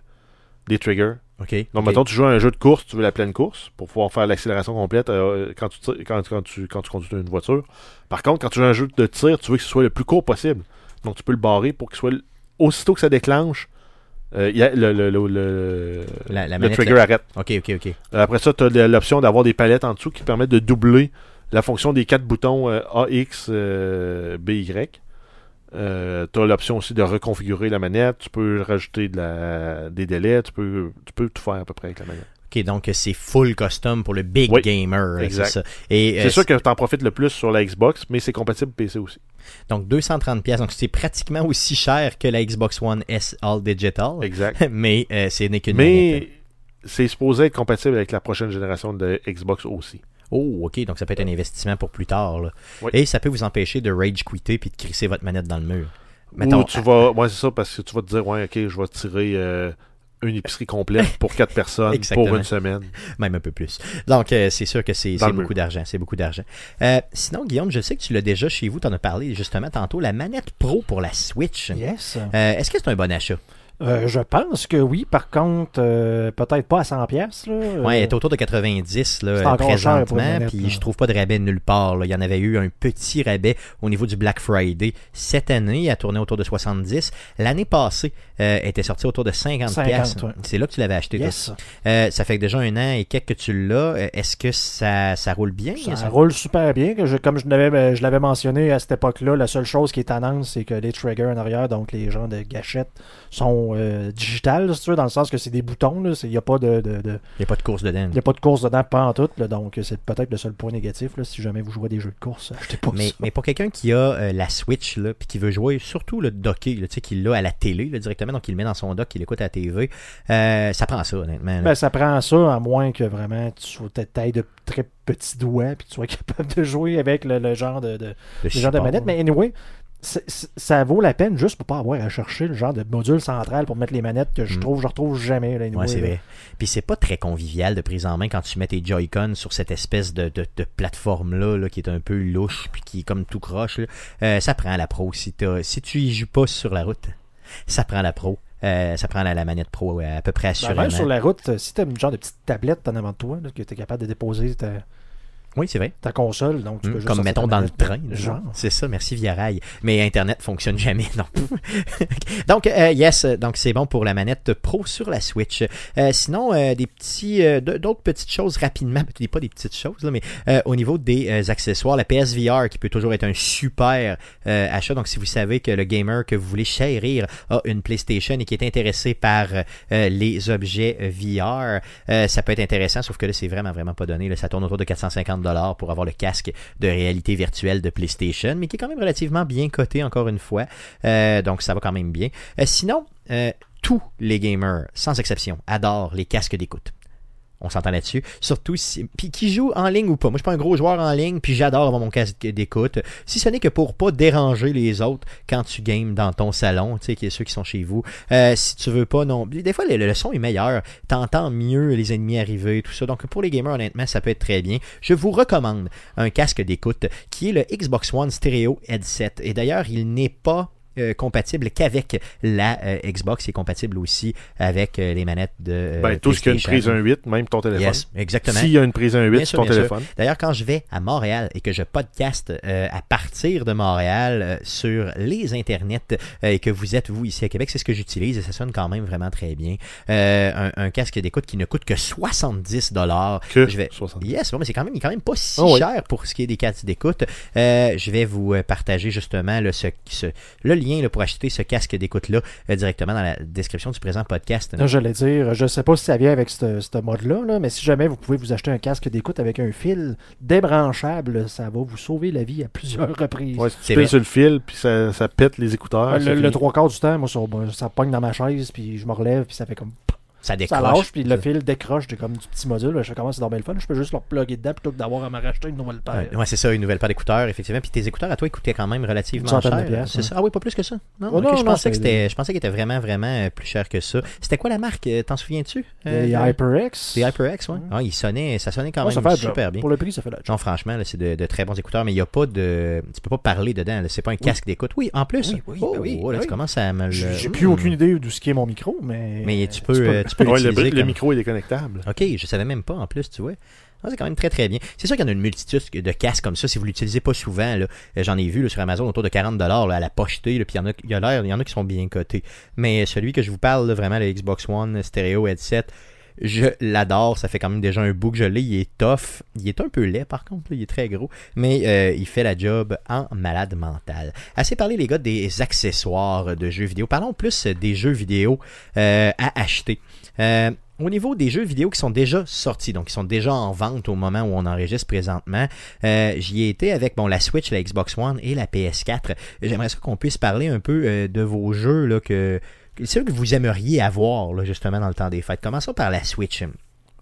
Speaker 3: des triggers.
Speaker 1: OK.
Speaker 3: Donc,
Speaker 1: OK.
Speaker 3: mettons, tu joues à un jeu de course, tu veux la pleine course pour pouvoir faire l'accélération complète quand, tu, tires- quand, quand tu, quand tu conduis une voiture. Par contre, quand tu joues à un jeu de tir, tu veux que ce soit le plus court possible. Donc, tu peux le barrer pour qu'il soit aussitôt que ça déclenche, euh, il y a le, le, le, le-
Speaker 1: La- la
Speaker 3: le
Speaker 1: manette,
Speaker 3: trigger arrête.
Speaker 1: OK, OK, OK.
Speaker 3: Euh, Après ça, tu as l'option d'avoir des palettes en dessous qui permettent de doubler la fonction des quatre boutons euh, AX, euh, BY. Euh, tu as l'option aussi de reconfigurer la manette. Tu peux rajouter de la, des délais. Tu peux, tu peux tout faire à peu près avec la manette.
Speaker 1: OK, donc c'est full custom pour le big
Speaker 3: Oui,
Speaker 1: gamer.
Speaker 3: exact.
Speaker 1: C'est ça. Et,
Speaker 3: C'est
Speaker 1: euh,
Speaker 3: sûr que tu en profites le plus sur la Xbox, mais c'est compatible PC aussi.
Speaker 1: Donc 230 pièces. Donc c'est pratiquement aussi cher que la Xbox One S All Digital.
Speaker 3: Exact.
Speaker 1: Mais euh, ce n'est qu'une
Speaker 3: mais c'est supposé être compatible avec la prochaine génération de Xbox aussi.
Speaker 1: Oh, OK. Donc ça peut être un investissement pour plus tard. là.
Speaker 3: Oui.
Speaker 1: Et ça peut vous empêcher de rage quitter puis de crisser votre manette dans le mur.
Speaker 3: Ou
Speaker 1: Mettons,
Speaker 3: tu vas. Ouais, c'est ça, parce que tu vas te dire, ouais, ok, je vais tirer euh, une épicerie complète pour quatre personnes pour une semaine.
Speaker 1: Même un peu plus. Donc, euh, c'est sûr que c'est beaucoup d'argent. C'est beaucoup d'argent. Euh, sinon, Guillaume, je sais que tu l'as déjà chez vous. Tu en as parlé justement tantôt. La manette Pro pour la Switch.
Speaker 2: Yes.
Speaker 1: Euh, Est-ce que c'est un bon achat?
Speaker 2: Euh, je pense que oui. Par contre, euh, peut-être pas à 100$. pièces
Speaker 1: Ouais, elle est autour de 90 là, présentement, puis
Speaker 2: là.
Speaker 1: je trouve pas de rabais nulle part. là. Il y en avait eu un petit rabais au niveau du Black Friday cette année, elle tournait autour de 70. L'année passée, euh, elle était sortie autour de 50
Speaker 2: 50,
Speaker 1: piastres.
Speaker 2: ouais.
Speaker 1: C'est là que tu l'avais acheté.
Speaker 2: Yes.
Speaker 1: Euh, ça fait déjà un an et quelques que tu l'as. Euh, Est-ce que ça, ça roule bien?
Speaker 2: Ça
Speaker 1: Ça-
Speaker 2: roule super bien. Je- comme je l'avais, je l'avais mentionné à cette époque-là, la seule chose qui est tendance, c'est que les triggers en arrière, donc les gens de gâchette, sont euh, digitales, si tu veux, dans le sens que c'est des boutons. Il n'y a pas de, de- de-
Speaker 1: Il n'y a pas de course dedans.
Speaker 2: il y a pas de course dedans, pas en tout. là. donc c'est peut-être le seul point négatif. là, si jamais vous jouez à des jeux de course, achetez pas
Speaker 1: Mais,
Speaker 2: ça.
Speaker 1: mais pour quelqu'un qui a euh, la Switch, là, puis qui veut jouer surtout le docké, tu sais, qui l'a à la télé là, directement, donc il le met dans son dock, il l'écoute à la TV, euh, ça prend ça, honnêtement.
Speaker 2: Ben, ça prend ça, à moins que vraiment tu sois ta taille de très petits doigts puis tu sois capable de jouer avec le, le genre de, de-
Speaker 1: Le
Speaker 2: le genre de manette. Mais anyway, ça vaut la peine juste pour pas avoir à chercher le genre de module central pour mettre les manettes que je
Speaker 1: Mm.
Speaker 2: trouve je retrouve jamais. Là,
Speaker 1: Ouais, c'est vrai. Puis c'est pas très convivial de prise en main quand tu mets tes Joy-Con sur cette espèce de, de, de plateforme-là là, qui est un peu louche puis qui est comme tout croche. là. Euh, ça prend la pro. Si, tu y joues pas sur la route, ça prend la pro. Euh, ça prend la, la manette pro euh, à peu près
Speaker 2: Ben,
Speaker 1: assurément.
Speaker 2: même sur la route, si tu as une genre de petite tablette en avant de toi, là, que tu es capable de déposer ta,
Speaker 1: Oui, c'est vrai.
Speaker 2: ta console. Donc tu
Speaker 1: Hmm,
Speaker 2: peux juste
Speaker 1: Comme mettons dans le train.
Speaker 2: Genre.
Speaker 1: C'est ça, merci Via Rail. Mais Internet fonctionne jamais, non. donc, euh, yes, donc c'est bon pour la manette Pro sur la Switch. Euh, sinon, euh, des petits, euh, d'autres petites choses rapidement, des- pas des petites choses, là, mais euh, au niveau des euh, accessoires, la PSVR qui peut toujours être un super euh, achat. Donc, si vous savez que le gamer que vous voulez chérir a une PlayStation et qui est intéressé par euh, les objets VR, euh, ça peut être intéressant, sauf que là, c'est vraiment, vraiment pas donné. Là, ça tourne autour de 450$ pour avoir le casque de réalité virtuelle de PlayStation, mais qui est quand même relativement bien coté, encore une fois. Euh, donc, ça va quand même bien. Euh, sinon, euh, tous les gamers, sans exception, adorent les casques d'écoute. On s'entend là-dessus. Surtout si. Puis qui joue en ligne ou pas. Moi, je suis pas un gros joueur en ligne, puis j'adore avoir mon casque d'écoute. Si ce n'est que pour pas déranger les autres quand tu games dans ton salon, tu sais, ceux qui sont chez vous. Euh, si tu veux pas, non. Des fois, le, le son est meilleur. T'entends mieux les ennemis arriver, tout ça. Donc, pour les gamers, honnêtement, ça peut être très bien. Je vous recommande un casque d'écoute qui est le Xbox One Stereo Headset. Et d'ailleurs, il n'est pas euh, compatible qu'avec la euh, Xbox. Il est compatible aussi avec euh, les manettes de.
Speaker 3: Ben, tout ce qui a une prise 1.8, même ton téléphone.
Speaker 1: Yes, exactement.
Speaker 3: S'il y a une prise 1.8
Speaker 1: Bien
Speaker 3: sur ton téléphone.
Speaker 1: D'ailleurs, quand je vais à Montréal et que je podcast à partir de Montréal sur les internets et que vous êtes, vous, ici à Québec, c'est ce que j'utilise et ça sonne quand même vraiment très bien. Un, un casque d'écoute qui ne coûte que 70 dollars.
Speaker 3: Que
Speaker 1: Je vais...
Speaker 3: 60.
Speaker 1: Yes, bon, mais c'est quand même, il est quand même pas si
Speaker 3: Ah oui.
Speaker 1: cher pour ce qui est des casques d'écoute. Je vais vous partager justement là, ce, ce- le lien là, pour acheter ce casque d'écoute-là euh, directement dans la description du présent podcast.
Speaker 2: Là, j'allais dire, je sais pas si ça vient avec ce mode-là, là, mais si jamais vous pouvez vous acheter un casque d'écoute avec un fil débranchable, ça va vous sauver la vie à plusieurs reprises.
Speaker 3: Ouais, si
Speaker 1: C'est
Speaker 3: tu sur le fil, puis ça, ça pète les écouteurs.
Speaker 2: Le, trois quarts du temps, moi, ça, ben, ça pogne dans ma chaise, puis je me relève, puis ça fait comme.
Speaker 1: Ça
Speaker 2: Ça
Speaker 1: décroche.
Speaker 2: lâche, puis le fil décroche de comme du petit module. Je commence à dormir le fun. Je peux juste le plugger dedans plutôt que d'avoir à me racheter une nouvelle paire.
Speaker 1: Ouais, ouais, c'est ça, une nouvelle paire d'écouteurs, effectivement. Puis tes écouteurs à toi, ils coûtaient quand même relativement cher.
Speaker 2: de piastres,
Speaker 1: c'est
Speaker 2: ouais.
Speaker 1: ça. Ah oui, pas plus que ça. Non,
Speaker 2: Oh, non,
Speaker 1: je
Speaker 2: non,
Speaker 1: pensais que c'était, je pensais qu'il était vraiment, vraiment euh, plus cher que ça. C'était quoi la marque euh, T'en souviens-tu
Speaker 2: y
Speaker 1: Euh,
Speaker 2: a HyperX.
Speaker 1: C'est HyperX, ouais. Ah, il sonnait, ça sonnait quand
Speaker 2: ça
Speaker 1: même
Speaker 2: fait
Speaker 1: super bien.
Speaker 2: Pour le prix, ça fait la.
Speaker 1: Non, franchement, là, c'est de, de très bons écouteurs, mais il n'y a pas de. Tu peux pas parler dedans. là. C'est pas un casque d'écoute. Oui, en plus.
Speaker 2: Oui, oui,
Speaker 1: oh,
Speaker 2: ben oui,
Speaker 1: oh, là,
Speaker 2: ben
Speaker 1: tu
Speaker 2: oui.
Speaker 1: commences à me le.
Speaker 2: J'ai
Speaker 1: Hmm.
Speaker 2: plus aucune idée d'où ce qui est mon micro, mais.
Speaker 1: Mais tu peux, tu peux
Speaker 3: Ouais, le,
Speaker 1: l'utiliser
Speaker 3: le
Speaker 1: comme-
Speaker 3: micro est déconnectable.
Speaker 1: Ok, je savais même pas en plus, tu vois. Ah, c'est quand même très très bien. C'est sûr qu'il y en a une multitude de casques comme ça. Si vous l'utilisez pas souvent, euh, j'en ai vu là, sur Amazon autour de 40$ là, à la pochetée. là, Puis il y en a, il y a il y en a qui sont bien cotés. Mais celui que je vous parle, là, vraiment, le Xbox One Stereo Headset, je l'adore. Ça fait quand même déjà un bout que je l'ai. Il est tough. Il est un peu laid par contre. là, Il est très gros. Mais euh, il fait la job en malade mental. Assez parlé, les gars, des accessoires de jeux vidéo. Parlons plus des jeux vidéo euh, à acheter. Euh, au niveau des jeux vidéo qui sont déjà sortis, donc qui sont déjà en vente au moment où on enregistre présentement, euh, j'y ai été avec bon, la Switch, la Xbox One et la PS4. J'aimerais ça qu'on puisse parler un peu euh, de vos jeux là, que, ceux que vous aimeriez avoir là, justement dans le temps des fêtes. Commençons par la Switch.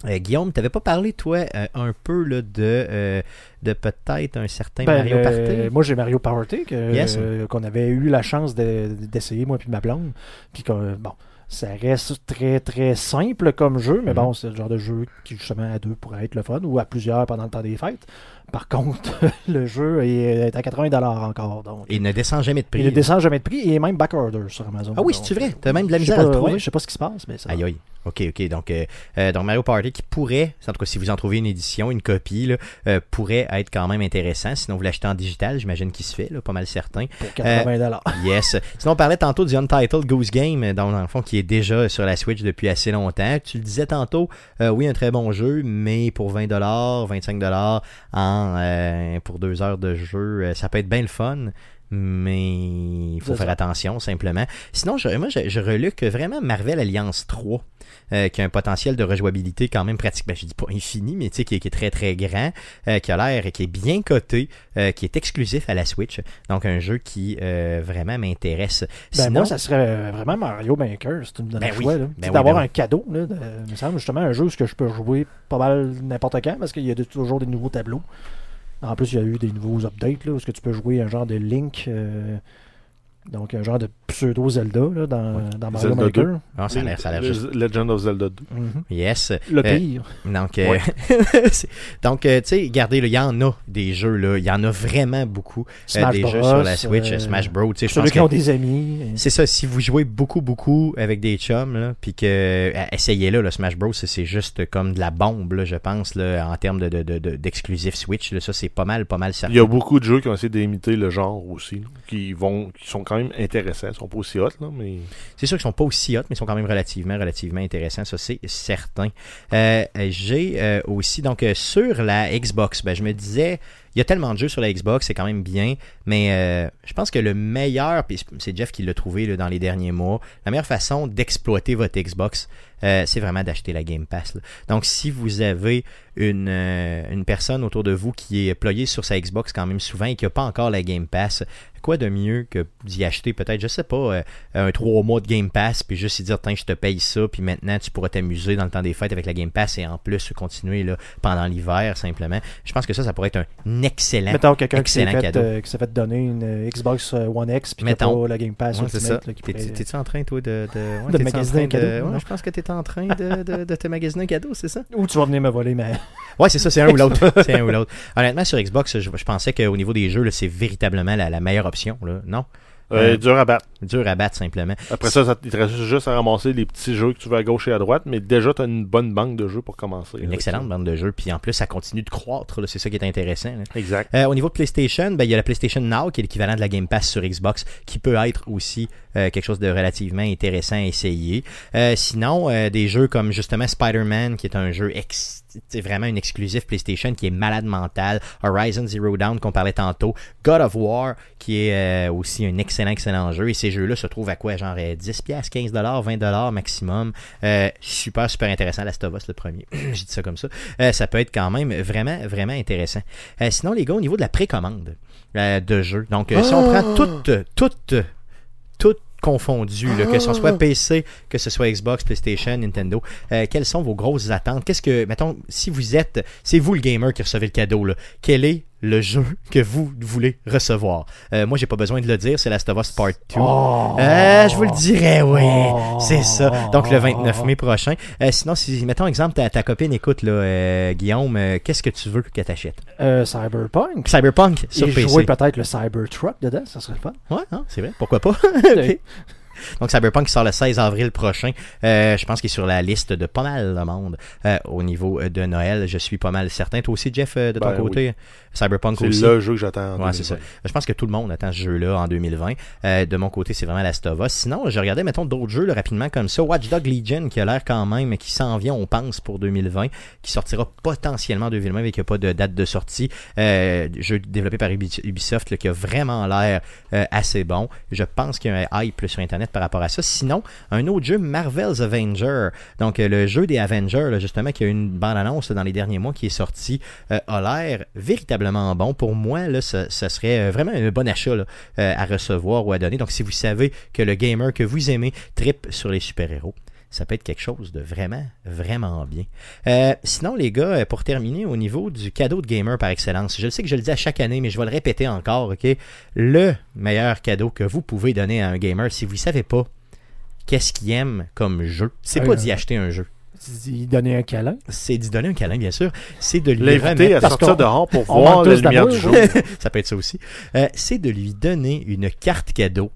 Speaker 1: Euh, Guillaume, tu n'avais pas parlé, toi, euh, un peu là, de, euh, de peut-être un certain
Speaker 2: Ben,
Speaker 1: Mario Party?
Speaker 2: Moi, j'ai Mario Party
Speaker 1: Yes.
Speaker 2: qu'on avait eu la chance de- d'essayer, moi puis ma blonde. Puis bon, ça reste très, très simple comme jeu, mais
Speaker 1: Mhm.
Speaker 2: bon, c'est le genre de jeu qui, justement, à deux pourrait être le fun, ou à plusieurs pendant le temps des fêtes. Par contre, le jeu est à 80$ encore. Donc,
Speaker 1: Il ne descend jamais de prix.
Speaker 2: il ne descend jamais de prix et est même backorder sur Amazon.
Speaker 1: Ah oui, c'est vrai.
Speaker 2: euh,
Speaker 1: T'as même de la misère à le
Speaker 2: pas-
Speaker 1: trouver.
Speaker 2: ouais, je sais pas ce qui se passe, mais ça.
Speaker 1: Aïe aïe. Ok, ok. Donc, euh, euh, donc Mario Party qui pourrait, en tout cas si vous en trouvez une édition, une copie, là, euh, pourrait être quand même intéressant. Sinon, vous l'achetez en digital, j'imagine qu'il se fait, là, pas mal certain.
Speaker 2: Pour 80$.
Speaker 1: Yes. Sinon, on parlait tantôt du Untitled Goose Game, euh, dans, dans le fond, qui est déjà sur la Switch depuis assez longtemps. Tu le disais tantôt, euh, oui, un très bon jeu, mais pour 20$, 25$ en, euh, pour deux heures de jeu, euh, ça peut être bien le fun. Mais il faut faire
Speaker 2: ça.
Speaker 1: attention simplement. Sinon, je, moi, je, je reluque vraiment Marvel Alliance 3, euh, qui a un potentiel de rejouabilité quand même pratique. Ben, je dis pas infini, mais tu sais, qui, est- qui est très très grand, euh, qui a l'air, qui est bien coté, euh, qui est exclusif à la Switch. Donc, un jeu qui vraiment m'intéresse.
Speaker 2: Ben
Speaker 1: Sinon,
Speaker 2: moi, ça serait vraiment Mario Maker, si tu me donnes
Speaker 1: Ben
Speaker 2: le
Speaker 1: oui.
Speaker 2: choix.
Speaker 1: Ben oui,
Speaker 2: D'avoir un cadeau, là, de- il me semble justement un jeu où je peux jouer pas mal n'importe quand parce qu'il y a de- toujours des nouveaux tableaux. En plus, il y a eu des nouveaux updates là, où ce que tu peux jouer un genre de Link euh, Donc, un genre de pseudo-Zelda là, dans, dans Mario
Speaker 3: Zelda
Speaker 2: Maker.
Speaker 1: Ah, ça a l'air, ça a l'air juste.
Speaker 3: Legend of Zelda 2.
Speaker 2: Mhm.
Speaker 1: Yes.
Speaker 2: Le
Speaker 1: Euh,
Speaker 2: pire.
Speaker 1: Donc, euh, donc euh, tu sais, regardez, il y en a des jeux, là. Il y en a vraiment beaucoup. euh,
Speaker 2: Smash
Speaker 1: des
Speaker 2: Bros.
Speaker 1: jeux sur la Switch,
Speaker 2: euh,
Speaker 1: Smash Bros.
Speaker 2: Ceux qui
Speaker 1: que
Speaker 2: ont des amis.
Speaker 1: c'est ça, si vous jouez beaucoup, beaucoup avec des chums, là, puis que essayez-le, le Smash Bros, c'est c'est juste comme de la bombe, là, je pense, là, en termes de, de, de- de- d'exclusif Switch. Là, ça, c'est pas mal, pas mal
Speaker 3: Il
Speaker 1: certain.
Speaker 3: y a beaucoup de jeux qui ont essayé d'imiter le genre aussi, là, qui vont, qui sont quand même intéressants. Ils sont pas aussi hot, là, mais
Speaker 1: C'est sûr qu'ils sont pas aussi hot, mais ils sont quand même relativement, relativement intéressants, ça c'est certain. Euh, j'ai euh, aussi, donc euh, sur la Xbox, ben, je me disais, il y a tellement de jeux sur la Xbox, c'est quand même bien, mais euh, je pense que le meilleur, puis c'est Jeff qui l'a trouvé là, dans les derniers mois, la meilleure façon d'exploiter votre Xbox, euh, c'est vraiment d'acheter la Game Pass. Donc si vous avez une, euh, une personne autour de vous qui est ployée sur sa Xbox quand même souvent et qui n'a pas encore la Game Pass, quoi de mieux que d'y acheter peut-être, je sais pas, un 3 mois de Game Pass, puis juste y dire, tiens, je te paye ça, puis maintenant tu pourras t'amuser dans le temps des fêtes avec la Game Pass et en plus continuer là, pendant l'hiver simplement. Je pense que ça, ça pourrait être un excellent.
Speaker 2: Mettons quelqu'un qui s'est
Speaker 1: excellent
Speaker 2: fait,
Speaker 1: cadeau.
Speaker 2: euh, fait donner une euh, Xbox euh, One X puis pas la Game Pass
Speaker 1: Ouais, c'est ça. T'es-tu en train, toi, de, de, ouais,
Speaker 2: De magasiner un cadeau,
Speaker 1: ouais, je pense que t'es en train de, de, de te magasiner un cadeau, c'est ça?
Speaker 2: Ou tu vas venir me voler ma.
Speaker 1: Ouais, c'est ça, c'est un ou l'autre. c'est un ou l'autre. Honnêtement, sur Xbox, je, je pensais qu'au niveau des jeux, c'est véritablement la, la meilleure option. Là. Non?
Speaker 3: Euh, dur à battre.
Speaker 1: Dur à battre simplement.
Speaker 3: Après ça, ça il te reste juste à ramasser les petits jeux que tu veux à gauche et à droite, mais déjà, tu as une bonne banque de jeux pour commencer.
Speaker 1: Une excellente
Speaker 3: ça.
Speaker 1: bande de jeux, puis en plus, ça continue de croître. C'est ça qui est intéressant. là.
Speaker 3: Exact.
Speaker 1: Euh, au niveau de PlayStation, ben, il y a la PlayStation Now qui est l'équivalent de la Game Pass sur Xbox, qui peut être aussi euh, quelque chose de relativement intéressant à essayer. Euh, sinon, des jeux comme justement Spider-Man, qui est un jeu c'est vraiment un exclusif PlayStation qui est malade mental, Horizon Zero Dawn qu'on parlait tantôt, God of War qui est euh, aussi un excellent excellent jeu et ces jeux-là se trouvent à quoi? Genre euh, 10 pièces, 15 dollars, 20 dollars maximum. Euh, super super intéressant Last of Us le premier. Je dis ça comme ça. Euh, ça peut être quand même vraiment vraiment intéressant. Euh, sinon les gars au niveau de la précommande de jeux. Donc si on prend toutes toutes toutes confondues, là, que ce soit PC, que ce soit Xbox, PlayStation, Nintendo, euh, quelles sont vos grosses attentes? Qu'est-ce que, mettons, si vous êtes, c'est vous le gamer qui recevez le cadeau, là, quel est le jeu que vous voulez recevoir? Euh, moi, j'ai pas besoin de le dire, c'est Last of Us Part 2.
Speaker 2: Oh!
Speaker 1: Euh, je vous le dirais, oui.
Speaker 2: Oh.
Speaker 1: C'est ça. Donc, le 29 mai prochain. Euh, sinon, si, mettons, exemple, ta, ta copine écoute, là, euh, Guillaume, qu'est-ce que tu veux qu'elle t'achète?
Speaker 2: Cyberpunk.
Speaker 1: Cyberpunk sur
Speaker 2: Et
Speaker 1: PC.
Speaker 2: jouer peut-être le Cybertruck dedans, ça serait fun.
Speaker 1: Ouais, hein, c'est vrai, pourquoi pas? Donc Cyberpunk qui sort le 16 avril prochain. Euh, je pense qu'il est sur la liste de pas mal de monde euh, au niveau euh, de Noël. Je suis pas mal certain. Toi aussi, Jeff, de ton
Speaker 3: Ben
Speaker 1: côté, Cyberpunk
Speaker 3: C'est
Speaker 1: aussi?
Speaker 3: le jeu que j'attends. en
Speaker 1: Ouais, c'est ça.
Speaker 3: 2020.
Speaker 1: Je pense que tout le monde attend ce jeu-là en 2020. Euh, de mon côté, c'est vraiment Last of Us. Sinon, je regardais, mettons, d'autres jeux là, rapidement comme ça. Watch Dog Legion, qui a l'air quand même, qui s'en vient, on pense, pour 2020, qui sortira potentiellement en 2020, mais qui n'a pas de date de sortie. Jeu développé par Ubi- Ubisoft, là, qui a vraiment l'air assez bon. Je pense qu'il y a un hype là, sur Internet par rapport à ça. Sinon, un autre jeu, Marvel's Avenger. Donc, euh, le jeu des Avengers, justement, qui a eu une bande-annonce dans les derniers mois qui est sorti, euh, a l'air véritablement bon. Pour moi, là, ça, ça serait euh, vraiment un bon achat à recevoir ou à donner. Donc, si vous savez que le gamer que vous aimez tripe sur les super-héros, ça peut être quelque chose de vraiment, vraiment bien. Euh, sinon, les gars, euh, pour terminer, au niveau du cadeau de gamer par excellence, je le sais que je le dis à chaque année, mais je vais le répéter encore, ok? Le meilleur cadeau que vous pouvez donner à un gamer, si vous ne savez pas qu'est-ce qu'il aime comme jeu, c'est
Speaker 2: Ah,
Speaker 1: pas
Speaker 2: euh,
Speaker 1: d'y acheter un jeu.
Speaker 2: Il donner un câlin.
Speaker 1: C'est d'y donner un câlin, bien sûr. C'est de lui
Speaker 3: L'inviter à sortir dehors pour voir la
Speaker 2: tous
Speaker 3: lumière du jour.
Speaker 1: ça peut être ça aussi. Euh, c'est de lui donner une carte cadeau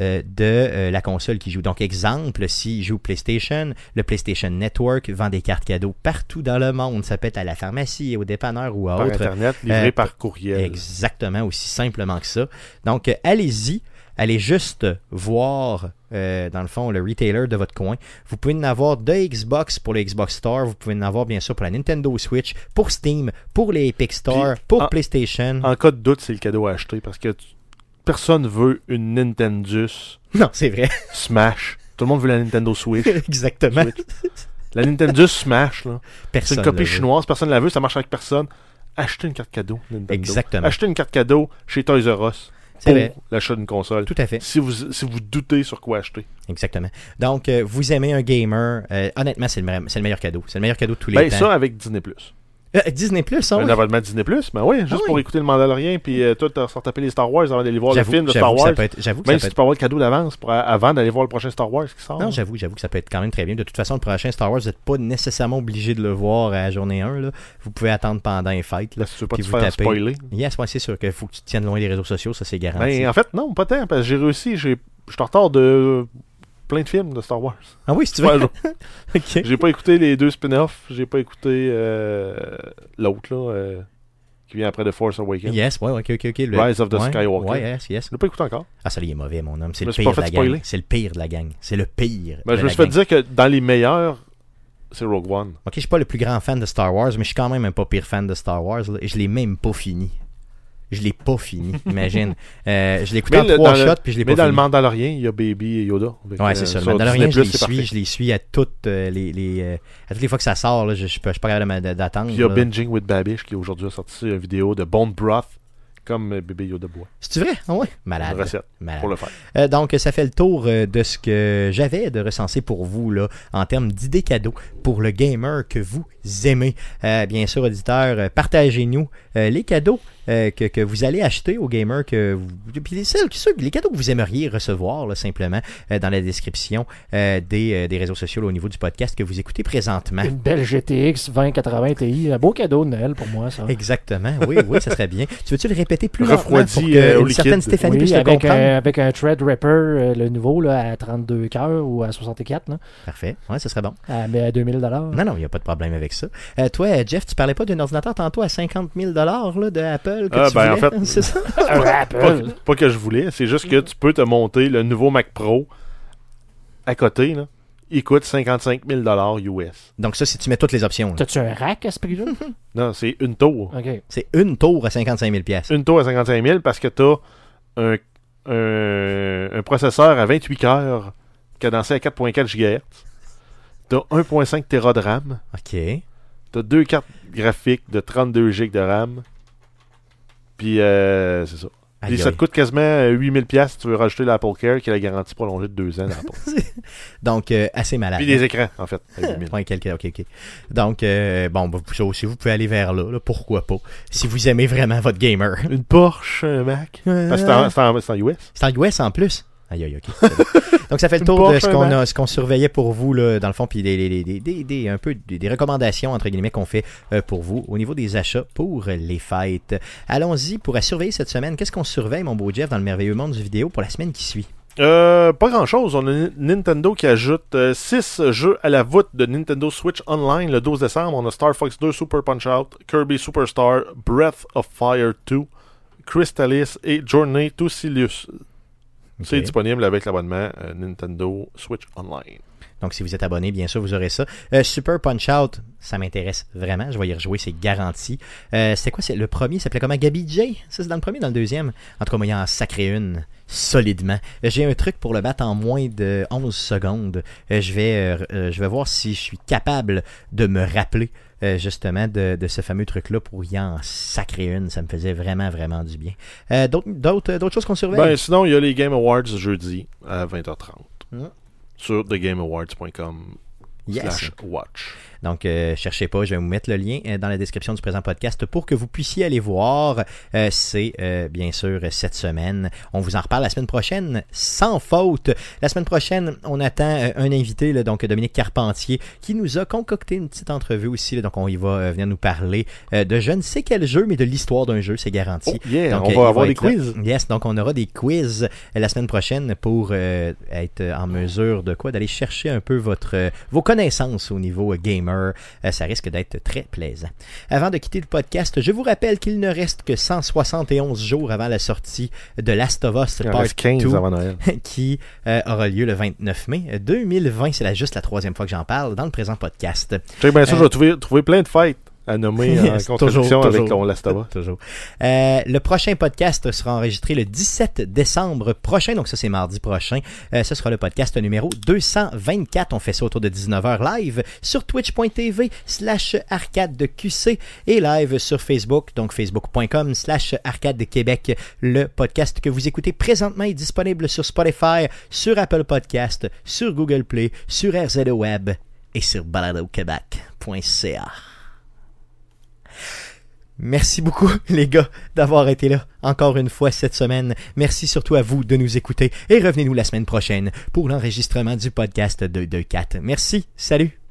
Speaker 1: euh, de euh, la console qui joue. Donc, exemple, s'il joue PlayStation, le PlayStation Network vend des cartes cadeaux partout dans le monde. Ça peut être à la pharmacie, au dépanneur ou à
Speaker 3: Par
Speaker 1: autre.
Speaker 3: Internet, livré
Speaker 1: Euh,
Speaker 3: par courriel.
Speaker 1: Exactement, aussi simplement que ça. Donc, allez-y. Allez juste voir, dans le fond, le retailer de votre coin. Vous pouvez en avoir de Xbox pour le Xbox Store. Vous pouvez en avoir, bien sûr, pour la Nintendo Switch, pour Steam, pour les Epic Store,
Speaker 3: Puis,
Speaker 1: pour
Speaker 3: en-
Speaker 1: PlayStation.
Speaker 3: En cas de doute, c'est le cadeau à acheter parce que tu- personne veut une Nintendus
Speaker 1: Non, c'est vrai.
Speaker 3: Smash. Tout le monde veut la Nintendo Switch.
Speaker 1: Exactement.
Speaker 3: Switch. La Nintendo Smash, là. C'est une copie chinoise, personne ne la veut, ça marche avec personne. Achetez une carte cadeau, Nintendo.
Speaker 1: Exactement.
Speaker 3: Achetez une carte cadeau chez Toys R Us
Speaker 1: C'est
Speaker 3: pour
Speaker 1: vrai.
Speaker 3: l'achat d'une console.
Speaker 1: Tout à fait.
Speaker 3: Si vous, si vous doutez sur quoi acheter.
Speaker 1: Exactement. Donc, euh, vous aimez un gamer, euh, honnêtement, c'est le, me- c'est le meilleur cadeau. C'est le meilleur cadeau de tous les
Speaker 3: Ben,
Speaker 1: temps.
Speaker 3: ça avec Disney+.
Speaker 1: Euh, Disney Plus, hein,
Speaker 3: Un
Speaker 1: oui.
Speaker 3: abonnement Disney Plus, ben oui, juste
Speaker 1: Ah oui.
Speaker 3: pour écouter le Mandalorian, puis euh, toi, t'as sorti taper les Star Wars avant d'aller voir le film de
Speaker 1: j'avoue
Speaker 3: Star
Speaker 1: que ça
Speaker 3: Wars.
Speaker 1: peut être- J'avoue
Speaker 3: Même si tu peux avoir le cadeau d'avance pour, avant d'aller voir le prochain Star Wars qui sort.
Speaker 1: Non, j'avoue, j'avoue que ça peut être quand même très bien. De toute façon, le prochain Star Wars, vous n'êtes pas nécessairement obligé de le voir à la journée 1. Là. Vous pouvez attendre pendant les fêtes. Là.
Speaker 3: Si tu veux pas te
Speaker 1: vous
Speaker 3: faire
Speaker 1: tapez.
Speaker 3: spoiler.
Speaker 1: Yes, ouais, c'est sûr qu'il faut que tu te tiennes loin des réseaux sociaux, ça c'est garanti.
Speaker 3: Ben, en fait, non, pas tant, parce que j'ai réussi. j'ai- Je suis en retard de plein de films de Star Wars.
Speaker 1: ah oui, si tu veux.
Speaker 3: J'ai pas écouté les deux spin-offs. J'ai pas écouté euh, l'autre, là, euh, qui vient après The Force Awakens.
Speaker 1: Yes, ouais, ok, ok, ok. Le-
Speaker 3: Rise of the
Speaker 1: ouais,
Speaker 3: Skywalker.
Speaker 1: Ouais, yes, yes.
Speaker 3: Je l'ai pas écouté encore.
Speaker 1: Ah, ça, il est mauvais, mon homme. C'est le pire de la gang. C'est le pire de la gang. C'est le pire.
Speaker 3: Ben,
Speaker 1: de
Speaker 3: je me suis fait
Speaker 1: gang.
Speaker 3: dire que dans les meilleurs, c'est Rogue One.
Speaker 1: Ok, je suis pas le plus grand fan de Star Wars, mais je suis quand même un pas pire fan de Star Wars. là, et je l'ai même pas fini. Je l'ai pas fini, imagine. Euh, je l'ai écouté
Speaker 3: Mais
Speaker 1: en
Speaker 3: le-
Speaker 1: trois
Speaker 3: dans le-
Speaker 1: shots, puis je l'ai
Speaker 3: Mais
Speaker 1: pas
Speaker 3: dans le
Speaker 1: fini.
Speaker 3: Mandalorian, il y a Baby et Yoda. Que,
Speaker 1: Ouais, c'est
Speaker 3: euh,
Speaker 1: ça. Le Mandalorian, je les suis,
Speaker 3: parfait.
Speaker 1: je les suis à toutes euh, les, les euh, à toutes les fois que ça sort. Là, je, je, suis pas- capable d'attendre.
Speaker 3: Il y a
Speaker 1: là.
Speaker 3: Binging with Babish qui aujourd'hui a sorti une vidéo de Bone Broth comme bébé Yoda bois.
Speaker 1: C'est vrai? Ah ouais? Malade.
Speaker 3: Une recette
Speaker 1: Malade.
Speaker 3: pour le faire.
Speaker 1: Euh, donc, ça fait le tour de ce que j'avais de recenser pour vous là, en termes d'idées cadeaux pour le gamer que vous aimez. Euh, bien sûr, auditeurs, partagez-nous euh, les cadeaux euh, que, que vous allez acheter aux gamers que vous, puis les, celles- ceux- les cadeaux que vous aimeriez recevoir là, simplement euh, dans la description euh, des, euh, des réseaux sociaux là, au niveau du podcast que vous écoutez présentement.
Speaker 2: Une belle GTX 2080 Ti. Un beau cadeau de Noël pour moi, ça.
Speaker 1: Exactement, oui, oui, ça serait bien. Tu veux-tu le répéter plus lentement
Speaker 3: Refroidi,
Speaker 1: pour que
Speaker 3: euh, au
Speaker 1: une certaine. Stéphanie puisse
Speaker 2: Oui,
Speaker 1: le
Speaker 2: avec
Speaker 1: comprendre?
Speaker 2: un, avec un Threadripper, euh, le nouveau, là, à 32 cœurs ou à 64, là,
Speaker 1: Parfait, ouais, ça serait bon.
Speaker 2: à, mais à 2000 dollars.
Speaker 1: Non, non, il n'y a pas de problème avec ça. Euh, toi, Jeff, tu parlais pas d'un ordinateur tantôt à 50 000 là, de Apple? Que
Speaker 3: Ah,
Speaker 1: tu
Speaker 3: ben, en fait-
Speaker 1: c'est ça?
Speaker 2: Un
Speaker 3: Pas,
Speaker 2: Apple.
Speaker 3: pas que je voulais, c'est juste que tu peux te monter le nouveau Mac Pro à côté. Là. Il coûte 55 000 US.
Speaker 1: Donc ça, si tu mets toutes les options, là.
Speaker 2: T'as-tu un rack à ce prix-là?
Speaker 3: Non, c'est une tour.
Speaker 2: OK.
Speaker 1: c'est une tour à 55 000 pièces.
Speaker 3: Une tour à 55 000 parce que tu as un, un, un processeur à 28 cœurs cadencé à 4.4 GHz. Tu as 1.5 Tera de RAM.
Speaker 1: OK.
Speaker 3: Tu as deux cartes graphiques de 32 GB de RAM. Puis, euh, c'est ça. Puis ça te coûte quasiment euh, 8000 pièces si tu veux rajouter l'Apple Care qui a la garantie prolongée de deux ans d'Apple.
Speaker 1: Donc, euh, assez malade.
Speaker 3: Puis des écrans, en fait. avec 8000.
Speaker 1: Ouais, quelques- ok, ok. Donc, euh, bon, bah, ça aussi, vous pouvez aller vers là, là, pourquoi pas? Si vous aimez vraiment votre gamer.
Speaker 3: Une Porsche, un Mac. Parce que c'est en, en US.
Speaker 1: C'est en US en plus. Aïe, aïe, ok. Donc, ça fait le tour de ce qu'on
Speaker 3: Mac.
Speaker 1: a, ce qu'on surveillait pour vous, là, dans le fond, puis des, des, des, des, des- un peu des, recommandations, entre guillemets, qu'on fait euh, pour vous au niveau des achats pour les fêtes. Allons-y pour à surveiller cette semaine. Qu'est-ce qu'on surveille, mon beau Jeff, dans le merveilleux monde du vidéo pour la semaine qui suit?
Speaker 3: Euh, pas grand chose. On a Nintendo qui ajoute 6 jeux à la voûte de Nintendo Switch Online le 12 décembre. On a Star Fox 2 Super Punch Out, Kirby Superstar, Breath of Fire 2, Crystalis et Journey to Silius. C'est disponible avec l'abonnement euh, Nintendo Switch Online.
Speaker 1: Donc, si vous êtes abonné, bien sûr, vous aurez ça. Euh, Super Punch Out, ça m'intéresse vraiment. Je vais y rejouer, c'est garanti. Euh, C'était quoi? C'est Le premier s'appelait comment? Gabi J? Ça, c'est dans le premier, dans le deuxième? En tout cas, moi, il y en sacré une solidement. Euh, J'ai un truc pour le battre en moins de 11 secondes. Euh, je, vais, je vais voir si je suis capable de me rappeler euh, justement de, de ce fameux truc-là pour y en sacrer une. Ça me faisait vraiment, vraiment du bien. Euh, D'autres choses qu'on surveille?
Speaker 3: Ben, sinon, il y a les Game Awards jeudi à 20h30
Speaker 1: Mm.
Speaker 3: sur thegameawards.com
Speaker 1: Yes.
Speaker 3: slash watch.
Speaker 1: Donc, euh, cherchez pas, je vais vous mettre le lien euh, dans la description du présent podcast pour que vous puissiez aller voir. Euh, c'est euh, bien sûr cette semaine. On vous en reparle la semaine prochaine, sans faute. La semaine prochaine, on attend un invité, là, donc Dominique Carpentier, qui nous a concocté une petite entrevue aussi. là. donc, on y va venir nous parler euh, de je ne sais quel jeu, mais de l'histoire d'un jeu, c'est garanti.
Speaker 3: Oh, yeah,
Speaker 1: Donc,
Speaker 3: on va avoir des
Speaker 1: là.
Speaker 3: quiz.
Speaker 1: Yes, donc on aura des quiz la semaine prochaine pour euh, être en mesure de quoi? D'aller chercher un peu votre euh, vos connaissances au niveau euh, gamer. Euh, ça risque d'être très plaisant. Avant de quitter le podcast, je vous rappelle qu'il ne reste que 171 jours avant la sortie de Last of Us
Speaker 3: Il en
Speaker 1: Part
Speaker 3: reste 15
Speaker 1: 2
Speaker 3: avant Noël.
Speaker 1: qui euh, aura lieu le 29 mai 2020. C'est la- juste la troisième fois que j'en parle dans le présent podcast.
Speaker 3: Bien ça,
Speaker 1: Euh,
Speaker 3: je vais trouver, trouver plein de fêtes à nommer en
Speaker 1: toujours,
Speaker 3: avec
Speaker 1: toujours.
Speaker 3: ton Last of Us.
Speaker 1: Toujours. Euh, le prochain podcast sera enregistré le 17 décembre prochain, donc ça c'est mardi prochain. Euh, ce sera le podcast numéro 224. On fait ça autour de 19h live sur twitch.tv slash arcade de QC et live sur Facebook, donc facebook.com slash arcade de Québec. Le podcast que vous écoutez présentement est disponible sur Spotify, sur Apple Podcast, sur Google Play, sur RZO Web et sur baladoquebec.ca. Merci beaucoup, les gars, d'avoir été là encore une fois cette semaine. Merci surtout à vous de nous écouter et revenez-nous la semaine prochaine pour l'enregistrement du podcast de 2 4. Merci, salut!